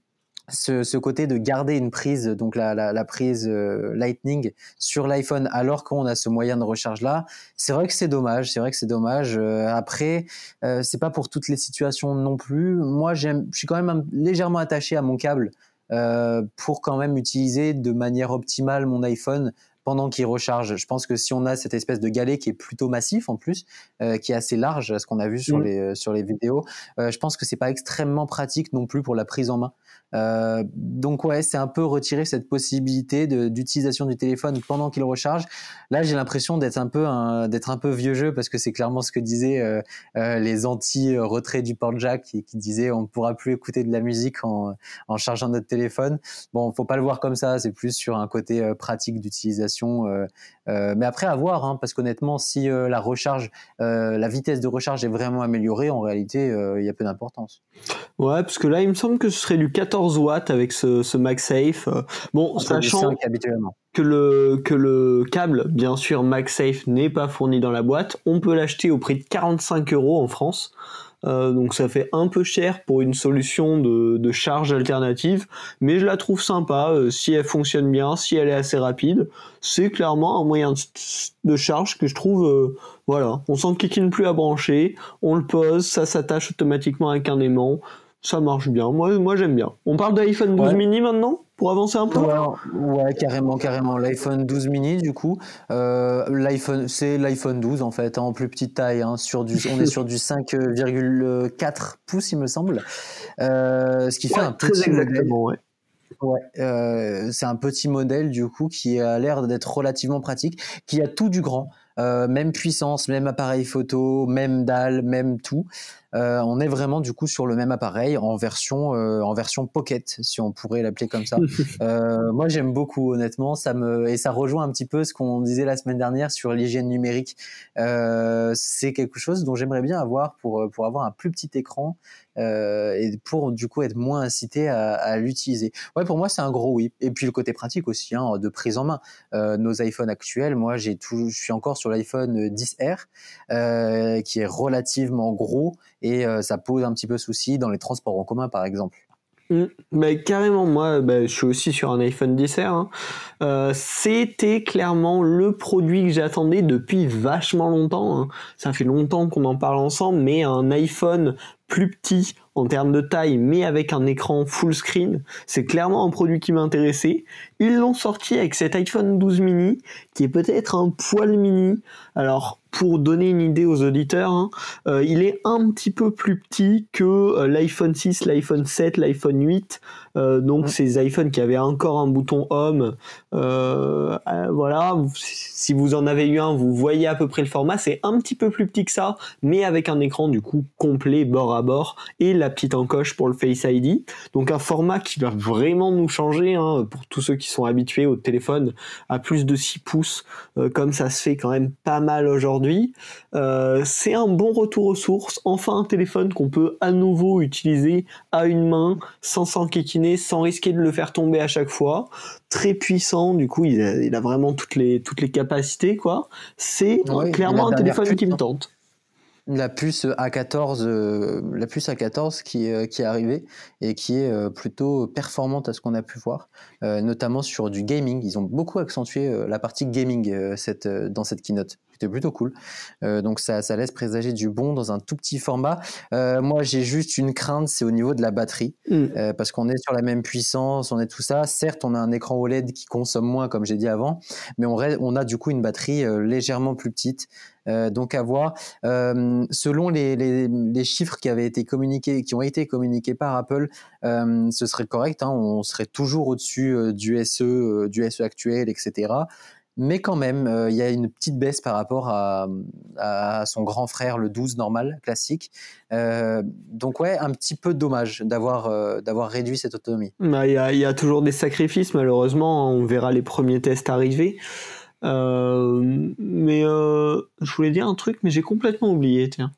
ce, ce, côté de garder une prise, donc la, la, la prise euh, Lightning sur l'iPhone alors qu'on a ce moyen de recharge là, c'est vrai que c'est dommage. C'est vrai que c'est dommage. Euh, après, euh, c'est pas pour toutes les situations non plus. Moi, j'aime, je suis quand même légèrement attaché à mon câble pour quand même utiliser de manière optimale mon iPhone pendant qu'il recharge. Je pense que si on a cette espèce de galet qui est plutôt massif en plus, euh, qui est assez large, ce qu'on a vu sur mmh. les euh, sur les vidéos, euh, je pense que c'est pas extrêmement pratique non plus pour la prise en main. Euh, donc ouais, c'est un peu retirer cette possibilité d'utilisation du téléphone pendant qu'il recharge. Là, j'ai l'impression d'être un peu d'être un peu vieux jeu parce que c'est clairement ce que disaient euh, euh, les anti retrait du port jack qui, qui disaient on ne pourra plus écouter de la musique en, en chargeant notre téléphone. Bon, faut pas le voir comme ça. C'est plus sur un côté euh, pratique d'utilisation. Euh, mais après à voir, hein, parce qu'honnêtement, si la recharge, la vitesse de recharge est vraiment améliorée, en réalité, il y a peu d'importance. Ouais, parce que là, il me semble que ce serait du 14 14 watts avec ce, ce MagSafe. Bon, sachant que le, que le câble, bien sûr, MagSafe n'est pas fourni dans la boîte, on peut l'acheter au prix de 45 euros en France. Euh, donc ça fait un peu cher pour une solution de, de charge alternative, mais je la trouve sympa euh, si elle fonctionne bien, si elle est assez rapide. C'est clairement un moyen de, charge que je trouve, euh, voilà, on s'en kikine plus à brancher, on le pose, ça s'attache automatiquement avec un aimant ça marche bien. Moi, moi j'aime bien. On parle de l'iPhone 12 mini maintenant? Pour avancer un peu ouais, carrément, carrément. L'iPhone 12 mini, du coup, euh, l'iPhone, c'est l'iPhone 12 en fait, en plus petite taille. Hein, sur du, on est sur du 5,4 pouces, il me semble. Euh, ce qui fait un très petit exactement, modèle. Ouais, euh, c'est un petit modèle du coup qui a l'air d'être relativement pratique, qui a tout du grand. Même puissance, même appareil photo, même dalle, même tout. Euh, on est vraiment du coup sur le même appareil en version euh, en version pocket, si on pourrait l'appeler comme ça. moi, j'aime beaucoup honnêtement. Ça me et ça rejoint un petit peu ce qu'on disait la semaine dernière sur l'hygiène numérique. c'est quelque chose dont j'aimerais bien avoir pour pour avoir un plus petit écran euh, et pour du coup être moins incité à, à l'utiliser. Ouais, pour moi c'est un gros oui. Et puis le côté pratique aussi, hein, de prise en main. Euh, nos iPhones actuels, moi j'ai tout, je suis encore sur sur l'iPhone 10R, qui est relativement gros et ça pose un petit peu souci dans les transports en commun, par exemple. Bah, carrément, moi, bah, je suis aussi sur un iPhone 10R. Hein. Euh, c'était clairement le produit que j'attendais depuis vachement longtemps. Hein. Ça fait longtemps qu'on en parle ensemble, mais un iPhone plus petit en termes de taille, mais avec un écran full screen, c'est clairement un produit qui m'intéressait. Ils l'ont sorti avec cet iPhone 12 mini, qui est peut-être un poil mini. Alors, pour donner une idée aux auditeurs, hein, euh, il est un petit peu plus petit que euh, l'iPhone 6, l'iPhone 7, l'iPhone 8. Euh, donc ces iPhones qui avaient encore un bouton Home, voilà. Si vous en avez eu un, vous voyez à peu près le format. C'est un petit peu plus petit que ça, mais avec un écran du coup complet bord à bord et la petite encoche pour le Face ID. Donc un format qui va vraiment nous changer hein, pour tous ceux qui sont habitués au téléphone à plus de 6 pouces, comme ça se fait quand même pas mal aujourd'hui euh, c'est un bon retour aux sources. Enfin, un téléphone qu'on peut à nouveau utiliser à une main, sans s'enquiquiner, sans risquer de le faire tomber à chaque fois. Très puissant, du coup, il a, vraiment toutes les, toutes les capacités, quoi. C'est clairement un téléphone qui me tente la puce A14, euh, la puce A14 qui, euh, qui est arrivée et qui est euh, plutôt performante à ce qu'on a pu voir, notamment sur du gaming. Ils ont beaucoup accentué la partie gaming cette, dans cette keynote. C'était plutôt cool. donc ça, ça laisse présager du bon dans un tout petit format. moi, j'ai juste une crainte, c'est au niveau de la batterie, mm. parce qu'on est sur la même puissance, on est tout ça. Certes, on a un écran OLED qui consomme moins, comme j'ai dit avant, mais on, on a du coup une batterie légèrement plus petite. Euh, donc à voir. Euh, selon les, chiffres qui avaient été communiqués, qui ont été communiqués par Apple, euh, ce serait correct. Hein. on serait toujours au-dessus du SE, du SE actuel, etc. Mais quand même, il y a une petite baisse par rapport à, son grand frère, le 12 normal, classique. donc ouais, un petit peu dommage d'avoir d'avoir réduit cette autonomie. Bah, il y, a, toujours des sacrifices, malheureusement. On verra les premiers tests arriver. Euh, mais euh, je voulais dire un truc, mais j'ai complètement oublié, tiens.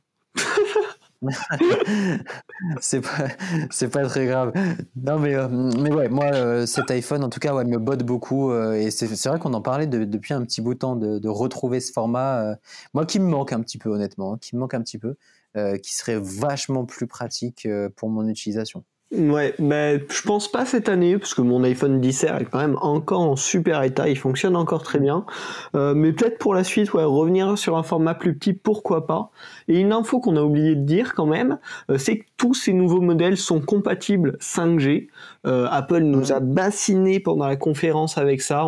c'est pas c'est pas très grave. Non mais euh, mais ouais moi cet iPhone en tout cas ouais me botte beaucoup et c'est vrai qu'on en parlait depuis un petit bout de temps de, de retrouver ce format moi qui me manque un petit peu honnêtement hein, qui me manque un petit peu qui serait vachement plus pratique pour mon utilisation Ouais, mais je pense pas cette année parce que mon iPhone 10R est quand même encore en super état, il fonctionne encore très bien. Euh, mais peut-être pour la suite, ouais, revenir sur un format plus petit, pourquoi pas. Et une info qu'on a oublié de dire quand même, euh, c'est que tous ces nouveaux modèles sont compatibles 5G. Euh, Apple nous a bassiné pendant la conférence avec ça,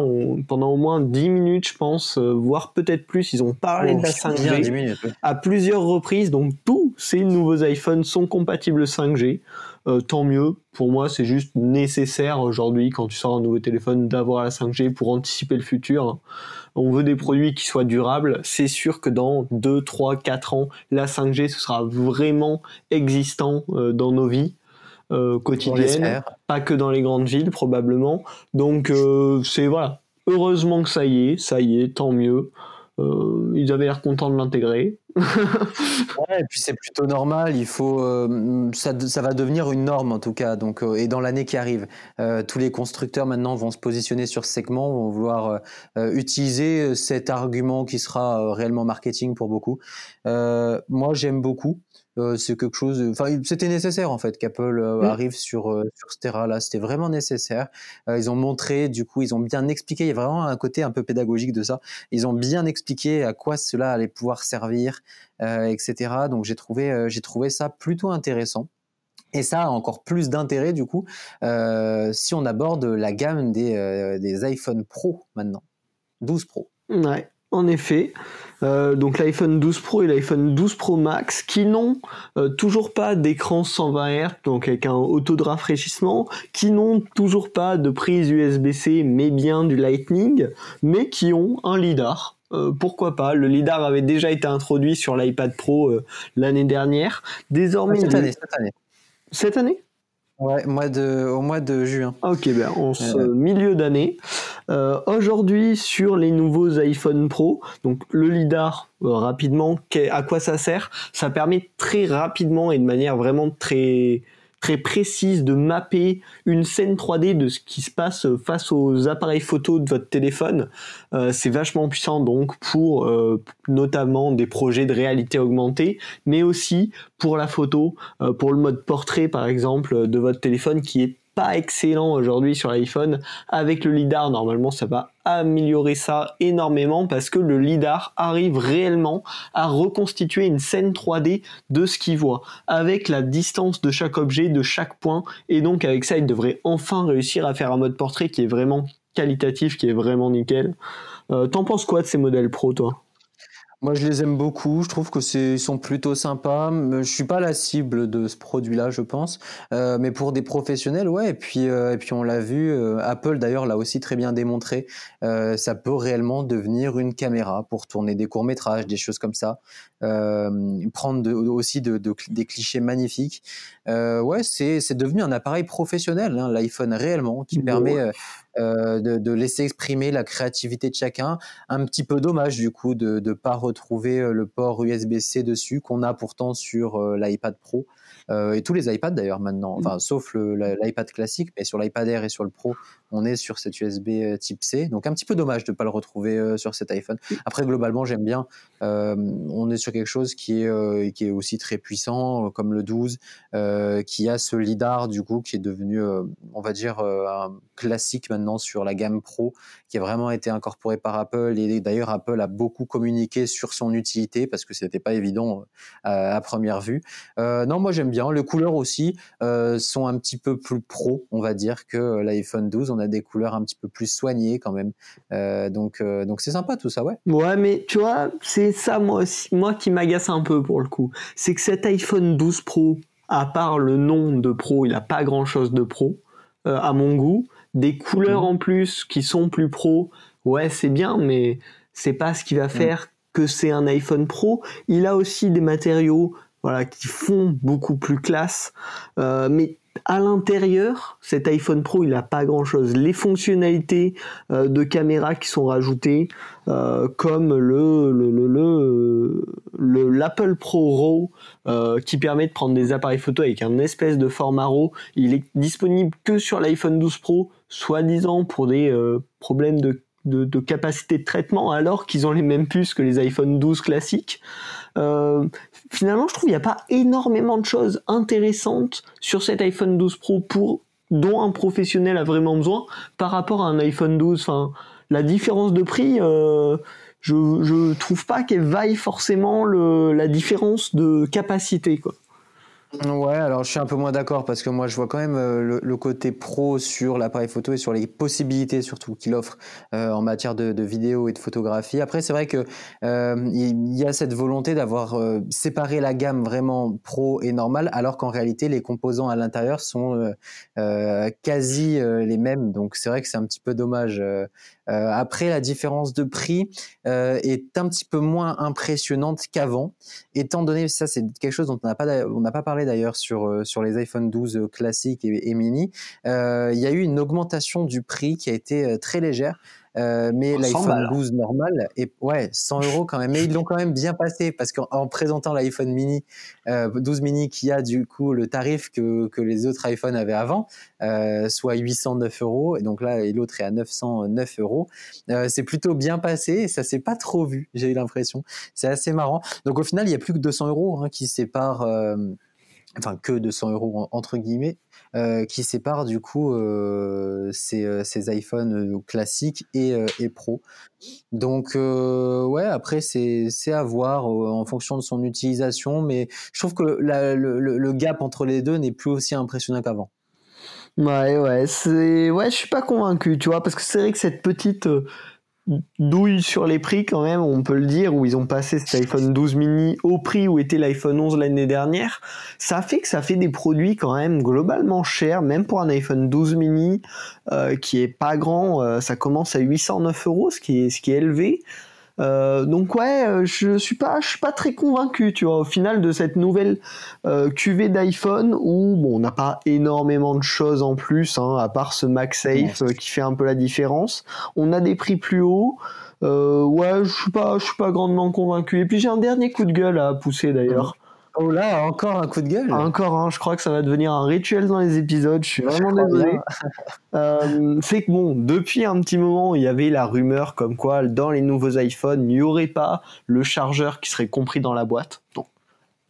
pendant au moins 10 minutes, je pense, voire peut-être plus. Ils ont parlé oh, de la 5G à plusieurs reprises. Donc tous ces nouveaux iPhones sont compatibles 5G. Euh, tant mieux. Pour moi, c'est juste nécessaire aujourd'hui, quand tu sors un nouveau téléphone, d'avoir la 5G pour anticiper le futur. On veut des produits qui soient durables. C'est sûr que dans 2, 3, 4 ans, la 5G, ce sera vraiment existant euh, dans nos vies. Euh, quotidiennes, pas que dans les grandes villes probablement. Donc c'est voilà, heureusement que ça y est, ça y est, tant mieux. Euh, ils avaient l'air contents de l'intégrer. ouais, et puis c'est plutôt normal. Il faut, euh, ça, ça, va devenir une norme en tout cas. Donc, euh, et dans l'année qui arrive, tous les constructeurs maintenant vont se positionner sur ce segment, vont vouloir utiliser cet argument qui sera réellement marketing pour beaucoup. moi, j'aime beaucoup. Euh, c'est quelque chose. Enfin, c'était nécessaire en fait qu'Apple euh, mmh. arrive sur euh, sur ce terrain-là. C'était vraiment nécessaire. ils ont montré, du coup, ils ont bien expliqué. Il y a vraiment un côté un peu pédagogique de ça. Ils ont bien expliqué à quoi cela allait pouvoir servir, etc. Donc j'ai trouvé j'ai trouvé ça plutôt intéressant. Et ça a encore plus d'intérêt du coup si on aborde la gamme des, des iPhone Pro maintenant, 12 Pro. Ouais, en effet. Euh, donc l'iPhone 12 Pro et l'iPhone 12 Pro Max qui n'ont euh, toujours pas d'écran 120 Hz, donc avec un auto de rafraîchissement, qui n'ont toujours pas de prise USB-C mais bien du Lightning, mais qui ont un lidar. Euh, pourquoi pas? Le lidar avait déjà été introduit sur l'iPad Pro l'année dernière. Désormais, cette année, cette année. Cette année? Ouais, mois de, au mois de juin. Ok, ben en ce milieu d'année. Euh, aujourd'hui, sur les nouveaux iPhone Pro, donc le lidar, euh, rapidement, à quoi ça sert? Ça permet très rapidement et de manière vraiment très très précise de mapper une scène 3D de ce qui se passe face aux appareils photo de votre téléphone. Euh, c'est vachement puissant donc pour euh, notamment des projets de réalité augmentée, mais aussi pour la photo, euh, pour le mode portrait par exemple de votre téléphone qui est pas excellent aujourd'hui sur l'iPhone. Avec le LIDAR, normalement, ça va améliorer ça énormément parce que le LIDAR arrive réellement à reconstituer une scène 3D de ce qu'il voit avec la distance de chaque objet, de chaque point. Et donc, avec ça, il devrait enfin réussir à faire un mode portrait qui est vraiment qualitatif, qui est vraiment nickel. Euh, T'en penses quoi de ces modèles pro, toi? Moi, je les aime beaucoup. Je trouve que c'est, sont plutôt sympas. Je suis pas la cible de ce produit-là, je pense. Euh, mais pour des professionnels, ouais. Et puis, euh, et puis on l'a vu. Euh, Apple, d'ailleurs, l'a aussi très bien démontré. Ça peut réellement devenir une caméra pour tourner des courts métrages, des choses comme ça. prendre de, aussi de, de, des clichés magnifiques. ouais, c'est, c'est devenu un appareil professionnel, hein, l'iPhone réellement, qui permet euh, de, de, laisser exprimer la créativité de chacun. Un petit peu dommage du coup de ne pas retrouver euh, le port USB-C dessus qu'on a pourtant sur euh, l'iPad Pro. Euh, et tous les iPads d'ailleurs maintenant, enfin sauf l'iPad classique, mais sur l'iPad Air et sur le Pro, on est sur cet USB euh, Type C. Donc un petit peu dommage de ne pas le retrouver euh, sur cet iPhone. Après globalement j'aime bien. on est sur quelque chose qui est qui est aussi très puissant, comme le 12, qui a ce lidar du coup qui est devenu, on va dire un classique maintenant sur la gamme Pro, qui a vraiment été incorporé par Apple. Et d'ailleurs Apple a beaucoup communiqué sur son utilité parce que c'était pas évident à première vue. non moi j'aime bien. Les couleurs aussi euh, sont un petit peu plus pro, on va dire, que euh, l'iPhone 12. On a des couleurs un petit peu plus soignées quand même. Euh, donc, donc c'est sympa tout ça, ouais. Ouais, mais tu vois, c'est ça moi aussi, moi qui m'agace un peu pour le coup. C'est que cet iPhone 12 Pro, à part le nom de Pro, il a pas grand chose de pro à mon goût. Des couleurs mmh. en plus qui sont plus pro, ouais, c'est bien, mais c'est pas ce qui va mmh. faire que c'est un iPhone Pro. Il a aussi des matériaux voilà, qui font beaucoup plus classe. Euh, mais à l'intérieur, cet iPhone Pro, il n'a pas grand-chose. Les fonctionnalités euh, de caméra qui sont rajoutées, euh, comme le, le, le, le l'Apple Pro RAW, qui permet de prendre des appareils photo avec un espèce de format RAW, il est disponible que sur l'iPhone 12 Pro, soi-disant pour des problèmes de, de, capacité de traitement, alors qu'ils ont les mêmes puces que les iPhone 12 classiques. Euh, finalement, je trouve qu'il n'y a pas énormément de choses intéressantes sur cet iPhone 12 Pro pour dont un professionnel a vraiment besoin par rapport à un iPhone 12. Enfin, la différence de prix, euh, je, je trouve pas qu'elle vaille forcément le, la différence de capacité, quoi. Ouais, alors je suis un peu moins d'accord parce que moi je vois quand même euh, le, côté pro sur l'appareil photo et sur les possibilités surtout qu'il offre euh, en matière de, de, vidéo et de photographie. Après c'est vrai que euh, il y a cette volonté d'avoir séparé la gamme vraiment pro et normale alors qu'en réalité les composants à l'intérieur sont quasi les mêmes. Donc c'est vrai que c'est un petit peu dommage. Après la différence de prix est un petit peu moins impressionnante qu'avant, étant donné ça c'est quelque chose dont on n'a pas on n'a pas parlé d'ailleurs sur, euh, sur les iPhone 12 euh, classiques et, mini, euh, il y a eu une augmentation du prix qui a été très légère. Mais l'iPhone 12 normal et ouais 100 euros quand même. Mais ils l'ont quand même bien passé parce qu'en présentant l'iPhone mini 12 mini qui a du coup le tarif que, que les autres iPhones avaient avant soit 809 euros. Et donc là et l'autre est à 909 euros. C'est plutôt bien passé et ça s'est pas trop vu j'ai eu l'impression. C'est assez marrant. Donc au final il y a plus que 200 euros hein, qui séparent enfin que de 100 euros entre guillemets, euh, qui sépare du coup euh, ces, euh, ces, iPhones classiques et, et pro. Donc ouais, après c'est à voir en fonction de son utilisation, mais je trouve que le, le, gap entre les deux n'est plus aussi impressionnant qu'avant. Ouais, ouais, c'est ouais, je suis pas convaincu, tu vois, parce que c'est vrai que cette petite douille sur les prix quand même, on peut le dire, où ils ont passé cet iPhone 12 mini au prix où était l'iPhone 11 l'année dernière, ça fait que ça fait des produits quand même globalement chers, même pour un iPhone 12 mini euh, qui est pas grand, euh, ça commence à 809 euros, ce qui est, ce qui est élevé. Euh, donc ouais, euh, je suis pas, je suis pas très convaincu, tu vois, au final de cette nouvelle euh, cuvée d'iPhone où bon, on n'a pas énormément de choses en plus, hein, à part ce MagSafe qui fait un peu la différence. On a des prix plus hauts. ouais, je suis pas, je suis pas grandement convaincu. Et puis j'ai un dernier coup de gueule à pousser d'ailleurs. Oh là, encore un coup de gueule. Encore un. Je crois que ça va devenir un rituel dans les épisodes. Je suis vraiment désolé. euh, c'est que bon, depuis un petit moment, il y avait la rumeur comme quoi dans les nouveaux iPhones, il n'y aurait pas le chargeur qui serait compris dans la boîte. Donc,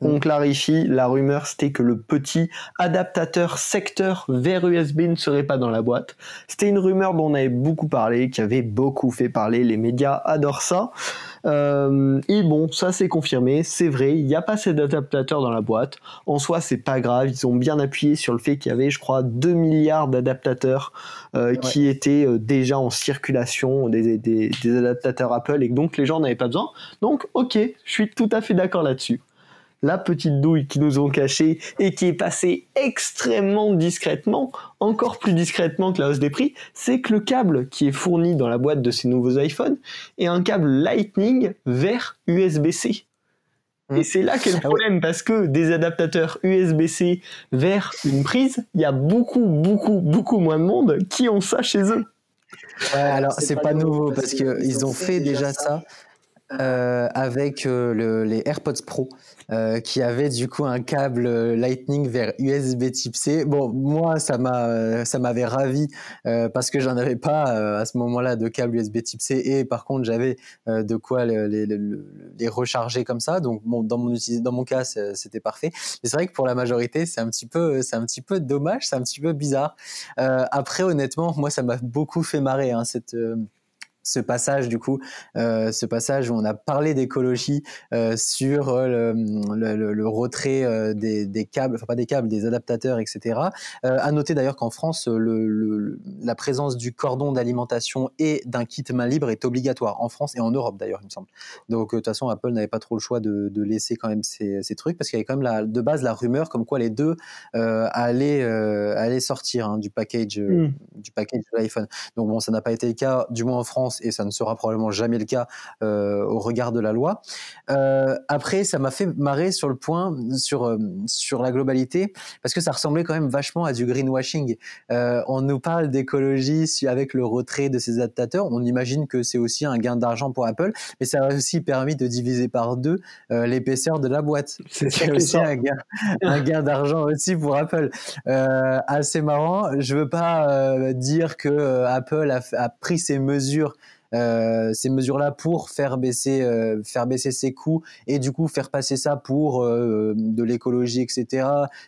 on clarifie, la rumeur c'était que le petit adaptateur secteur vers USB ne serait pas dans la boîte. C'était une rumeur dont on avait beaucoup parlé, qui avait beaucoup fait parler, les médias adorent ça. Euh, et bon, ça c'est confirmé, c'est vrai, il n'y a pas cet adaptateur dans la boîte. En soi, c'est pas grave, ils ont bien appuyé sur le fait qu'il y avait, je crois, 2 milliards d'adaptateurs euh, qui étaient euh, déjà en circulation, des, des, des adaptateurs Apple, et que donc les gens n'avaient pas besoin. Donc, ok, je suis tout à fait d'accord là-dessus la petite douille qui nous ont cachée et qui est passée extrêmement discrètement, encore plus discrètement que la hausse des prix, c'est que le câble qui est fourni dans la boîte de ces nouveaux iPhones est un câble Lightning vers USB-C. Mmh. Et c'est là qu'est le ah problème, parce que des adaptateurs USB-C vers une prise, il y a beaucoup, beaucoup, beaucoup moins de monde qui ont ça chez eux. Ouais, alors c'est pas, nouveau, parce qu'ils ont fait déjà ça. Euh, avec euh, le, les AirPods Pro euh, qui avaient du coup un câble Lightning vers USB Type C. Bon, moi ça m'a ça m'avait ravi parce que j'en avais pas à ce moment-là de câble USB Type C et par contre j'avais de quoi les, recharger comme ça. Donc dans mon dans mon cas c'était parfait. Mais c'est vrai que pour la majorité c'est un petit peu c'est un petit peu dommage, c'est un petit peu bizarre. après honnêtement moi ça m'a beaucoup fait marrer hein, cette ce passage du coup, euh, ce passage où on a parlé d'écologie euh, sur euh, le, le, le, retrait euh, des, des, câbles, enfin pas des câbles, des adaptateurs, etc. À noter d'ailleurs qu'en France, le, la présence du cordon d'alimentation et d'un kit main libre est obligatoire en France et en Europe d'ailleurs, il me semble. Donc de toute façon, Apple n'avait pas trop le choix de, de laisser quand même ces, ces trucs parce qu'il y avait quand même la, de base la rumeur comme quoi les deux allaient, allaient sortir hein, du package, mm. du package de l'iPhone. Donc bon, ça n'a pas été le cas, du moins en France et ça ne sera probablement jamais le cas euh, au regard de la loi. Euh, après, ça m'a fait marrer sur le point, sur, euh, sur la globalité, parce que ça ressemblait quand même vachement à du greenwashing. on nous parle d'écologie avec le retrait de ces adaptateurs. On imagine que c'est aussi un gain d'argent pour Apple, mais ça a aussi permis de diviser par deux l'épaisseur de la boîte. C'est aussi un gain, un gain d'argent aussi pour Apple. assez marrant. Je veux pas dire que Apple a, a, pris ses mesures euh, ces mesures-là pour faire baisser, euh, faire baisser ses coûts et du coup faire passer ça pour euh, de l'écologie, etc.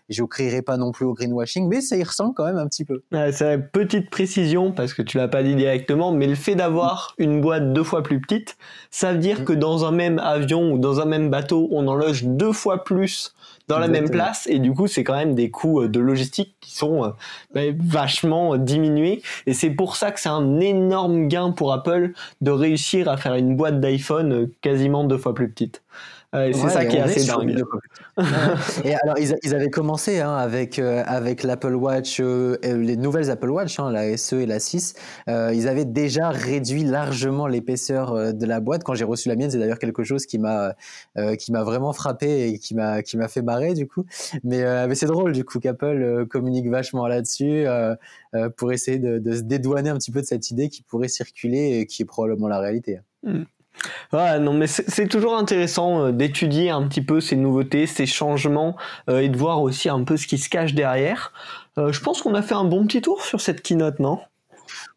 Je ne crierai pas non plus au greenwashing, mais ça y ressemble quand même un petit peu. c'est une petite précision parce que tu l'as pas dit directement, mais le fait d'avoir une boîte deux fois plus petite, ça veut dire mm. que dans un même avion ou dans un même bateau, on en loge deux fois plus dans la même place. Et du coup c'est quand même des coûts euh, de logistique qui sont euh, ben, vachement diminués. Et c'est pour ça que c'est un énorme gain pour Apple de réussir à faire une boîte d'iPhone euh, quasiment deux fois plus petite c'est ça qui est assez dingue. et alors, ils, avaient commencé hein, avec, euh, avec l'Apple Watch, euh, les nouvelles Apple Watch, hein, la SE et la 6. Euh, ils avaient déjà réduit largement l'épaisseur de la boîte. Quand j'ai reçu la mienne, c'est d'ailleurs quelque chose qui m'a qui m'a vraiment frappé et qui m'a qui m'a fait marrer du coup. Mais, mais c'est drôle du coup qu'Apple communique vachement là-dessus pour essayer de, de, se dédouaner un petit peu de cette idée qui pourrait circuler et qui est probablement la réalité. Hmm. Ouais, non, mais c'est toujours intéressant euh, d'étudier un petit peu ces nouveautés, ces changements, euh, et de voir aussi un peu ce qui se cache derrière. Euh, je pense qu'on a fait un bon petit tour sur cette keynote, non?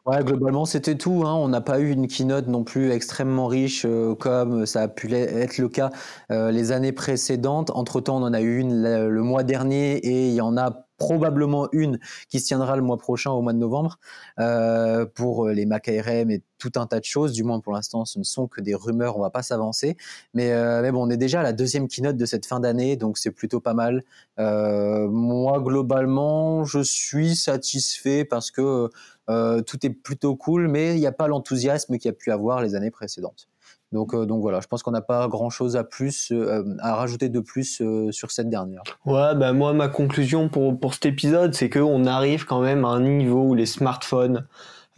Ouais, globalement, c'était tout. Hein. On n'a pas eu une keynote non plus extrêmement riche comme ça a pu être le cas les années précédentes. Entre-temps, on en a eu une le mois dernier et il y en a probablement une qui se tiendra le mois prochain au mois de novembre euh, pour euh, les Mac ARM et tout un tas de choses. Du moins pour l'instant, ce ne sont que des rumeurs, on va pas s'avancer. Mais, euh, mais bon, on est déjà à la deuxième keynote de cette fin d'année, donc c'est plutôt pas mal. Moi, globalement, je suis satisfait parce que tout est plutôt cool, mais il n'y a pas l'enthousiasme qu'il y a pu avoir les années précédentes. Donc, euh, donc voilà, je pense qu'on n'a pas grand chose à plus euh, à rajouter de plus euh, sur cette dernière. Ouais, bah moi ma conclusion pour pour cet épisode, c'est que on arrive quand même à un niveau où les smartphones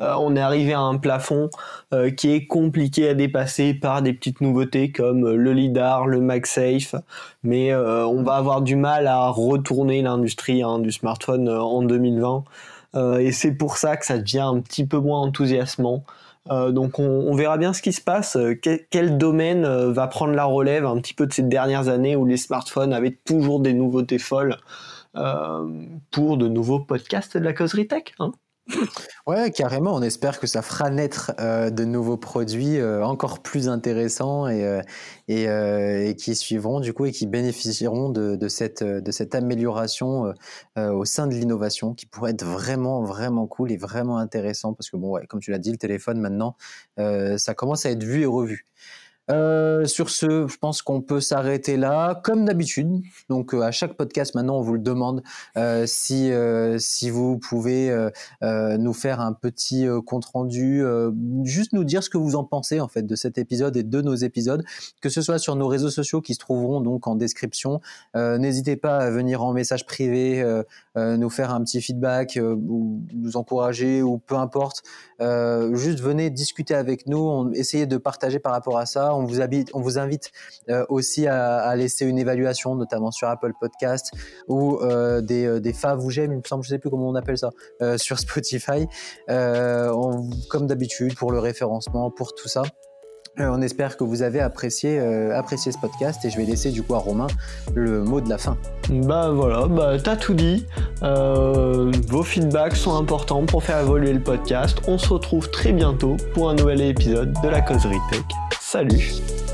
on est arrivé à un plafond qui est compliqué à dépasser par des petites nouveautés comme le lidar, le MagSafe, mais on va avoir du mal à retourner l'industrie hein, du smartphone en 2020 et c'est pour ça que ça devient un petit peu moins enthousiasmant. Donc on, verra bien ce qui se passe, quel, domaine va prendre la relève un petit peu de ces dernières années où les smartphones avaient toujours des nouveautés folles pour de nouveaux podcasts de la causerie tech. Hein? Ouais, carrément. On espère que ça fera naître euh, de nouveaux produits euh, encore plus intéressants et, euh, et, qui suivront du coup et qui bénéficieront de, cette, amélioration au sein de l'innovation qui pourrait être vraiment, vraiment cool et vraiment intéressant parce que bon, comme tu l'as dit, le téléphone maintenant, ça commence à être vu et revu. Euh, sur ce, je pense qu'on peut s'arrêter là, comme d'habitude. Donc, euh, à chaque podcast, maintenant, on vous le demande euh, si si vous pouvez nous faire un petit compte rendu, juste nous dire ce que vous en pensez en fait de cet épisode et de nos épisodes, que ce soit sur nos réseaux sociaux qui se trouveront donc en description. N'hésitez pas à venir en message privé, nous faire un petit feedback ou nous encourager ou peu importe. juste venez discuter avec nous, on, essayez de partager par rapport à ça on vous, invite euh, aussi à, laisser une évaluation, notamment sur Apple Podcast ou euh, des, euh, des faves ou j'aime, il me semble, sais plus comment on appelle ça, sur Spotify. comme d'habitude, pour le référencement, pour tout ça. on espère que vous avez apprécié, apprécié ce podcast et je vais laisser du coup à Romain le mot de la fin. Bah voilà, bah t'as tout dit. vos feedbacks sont importants pour faire évoluer le podcast. On se retrouve très bientôt pour un nouvel épisode de la causerie tech. Salut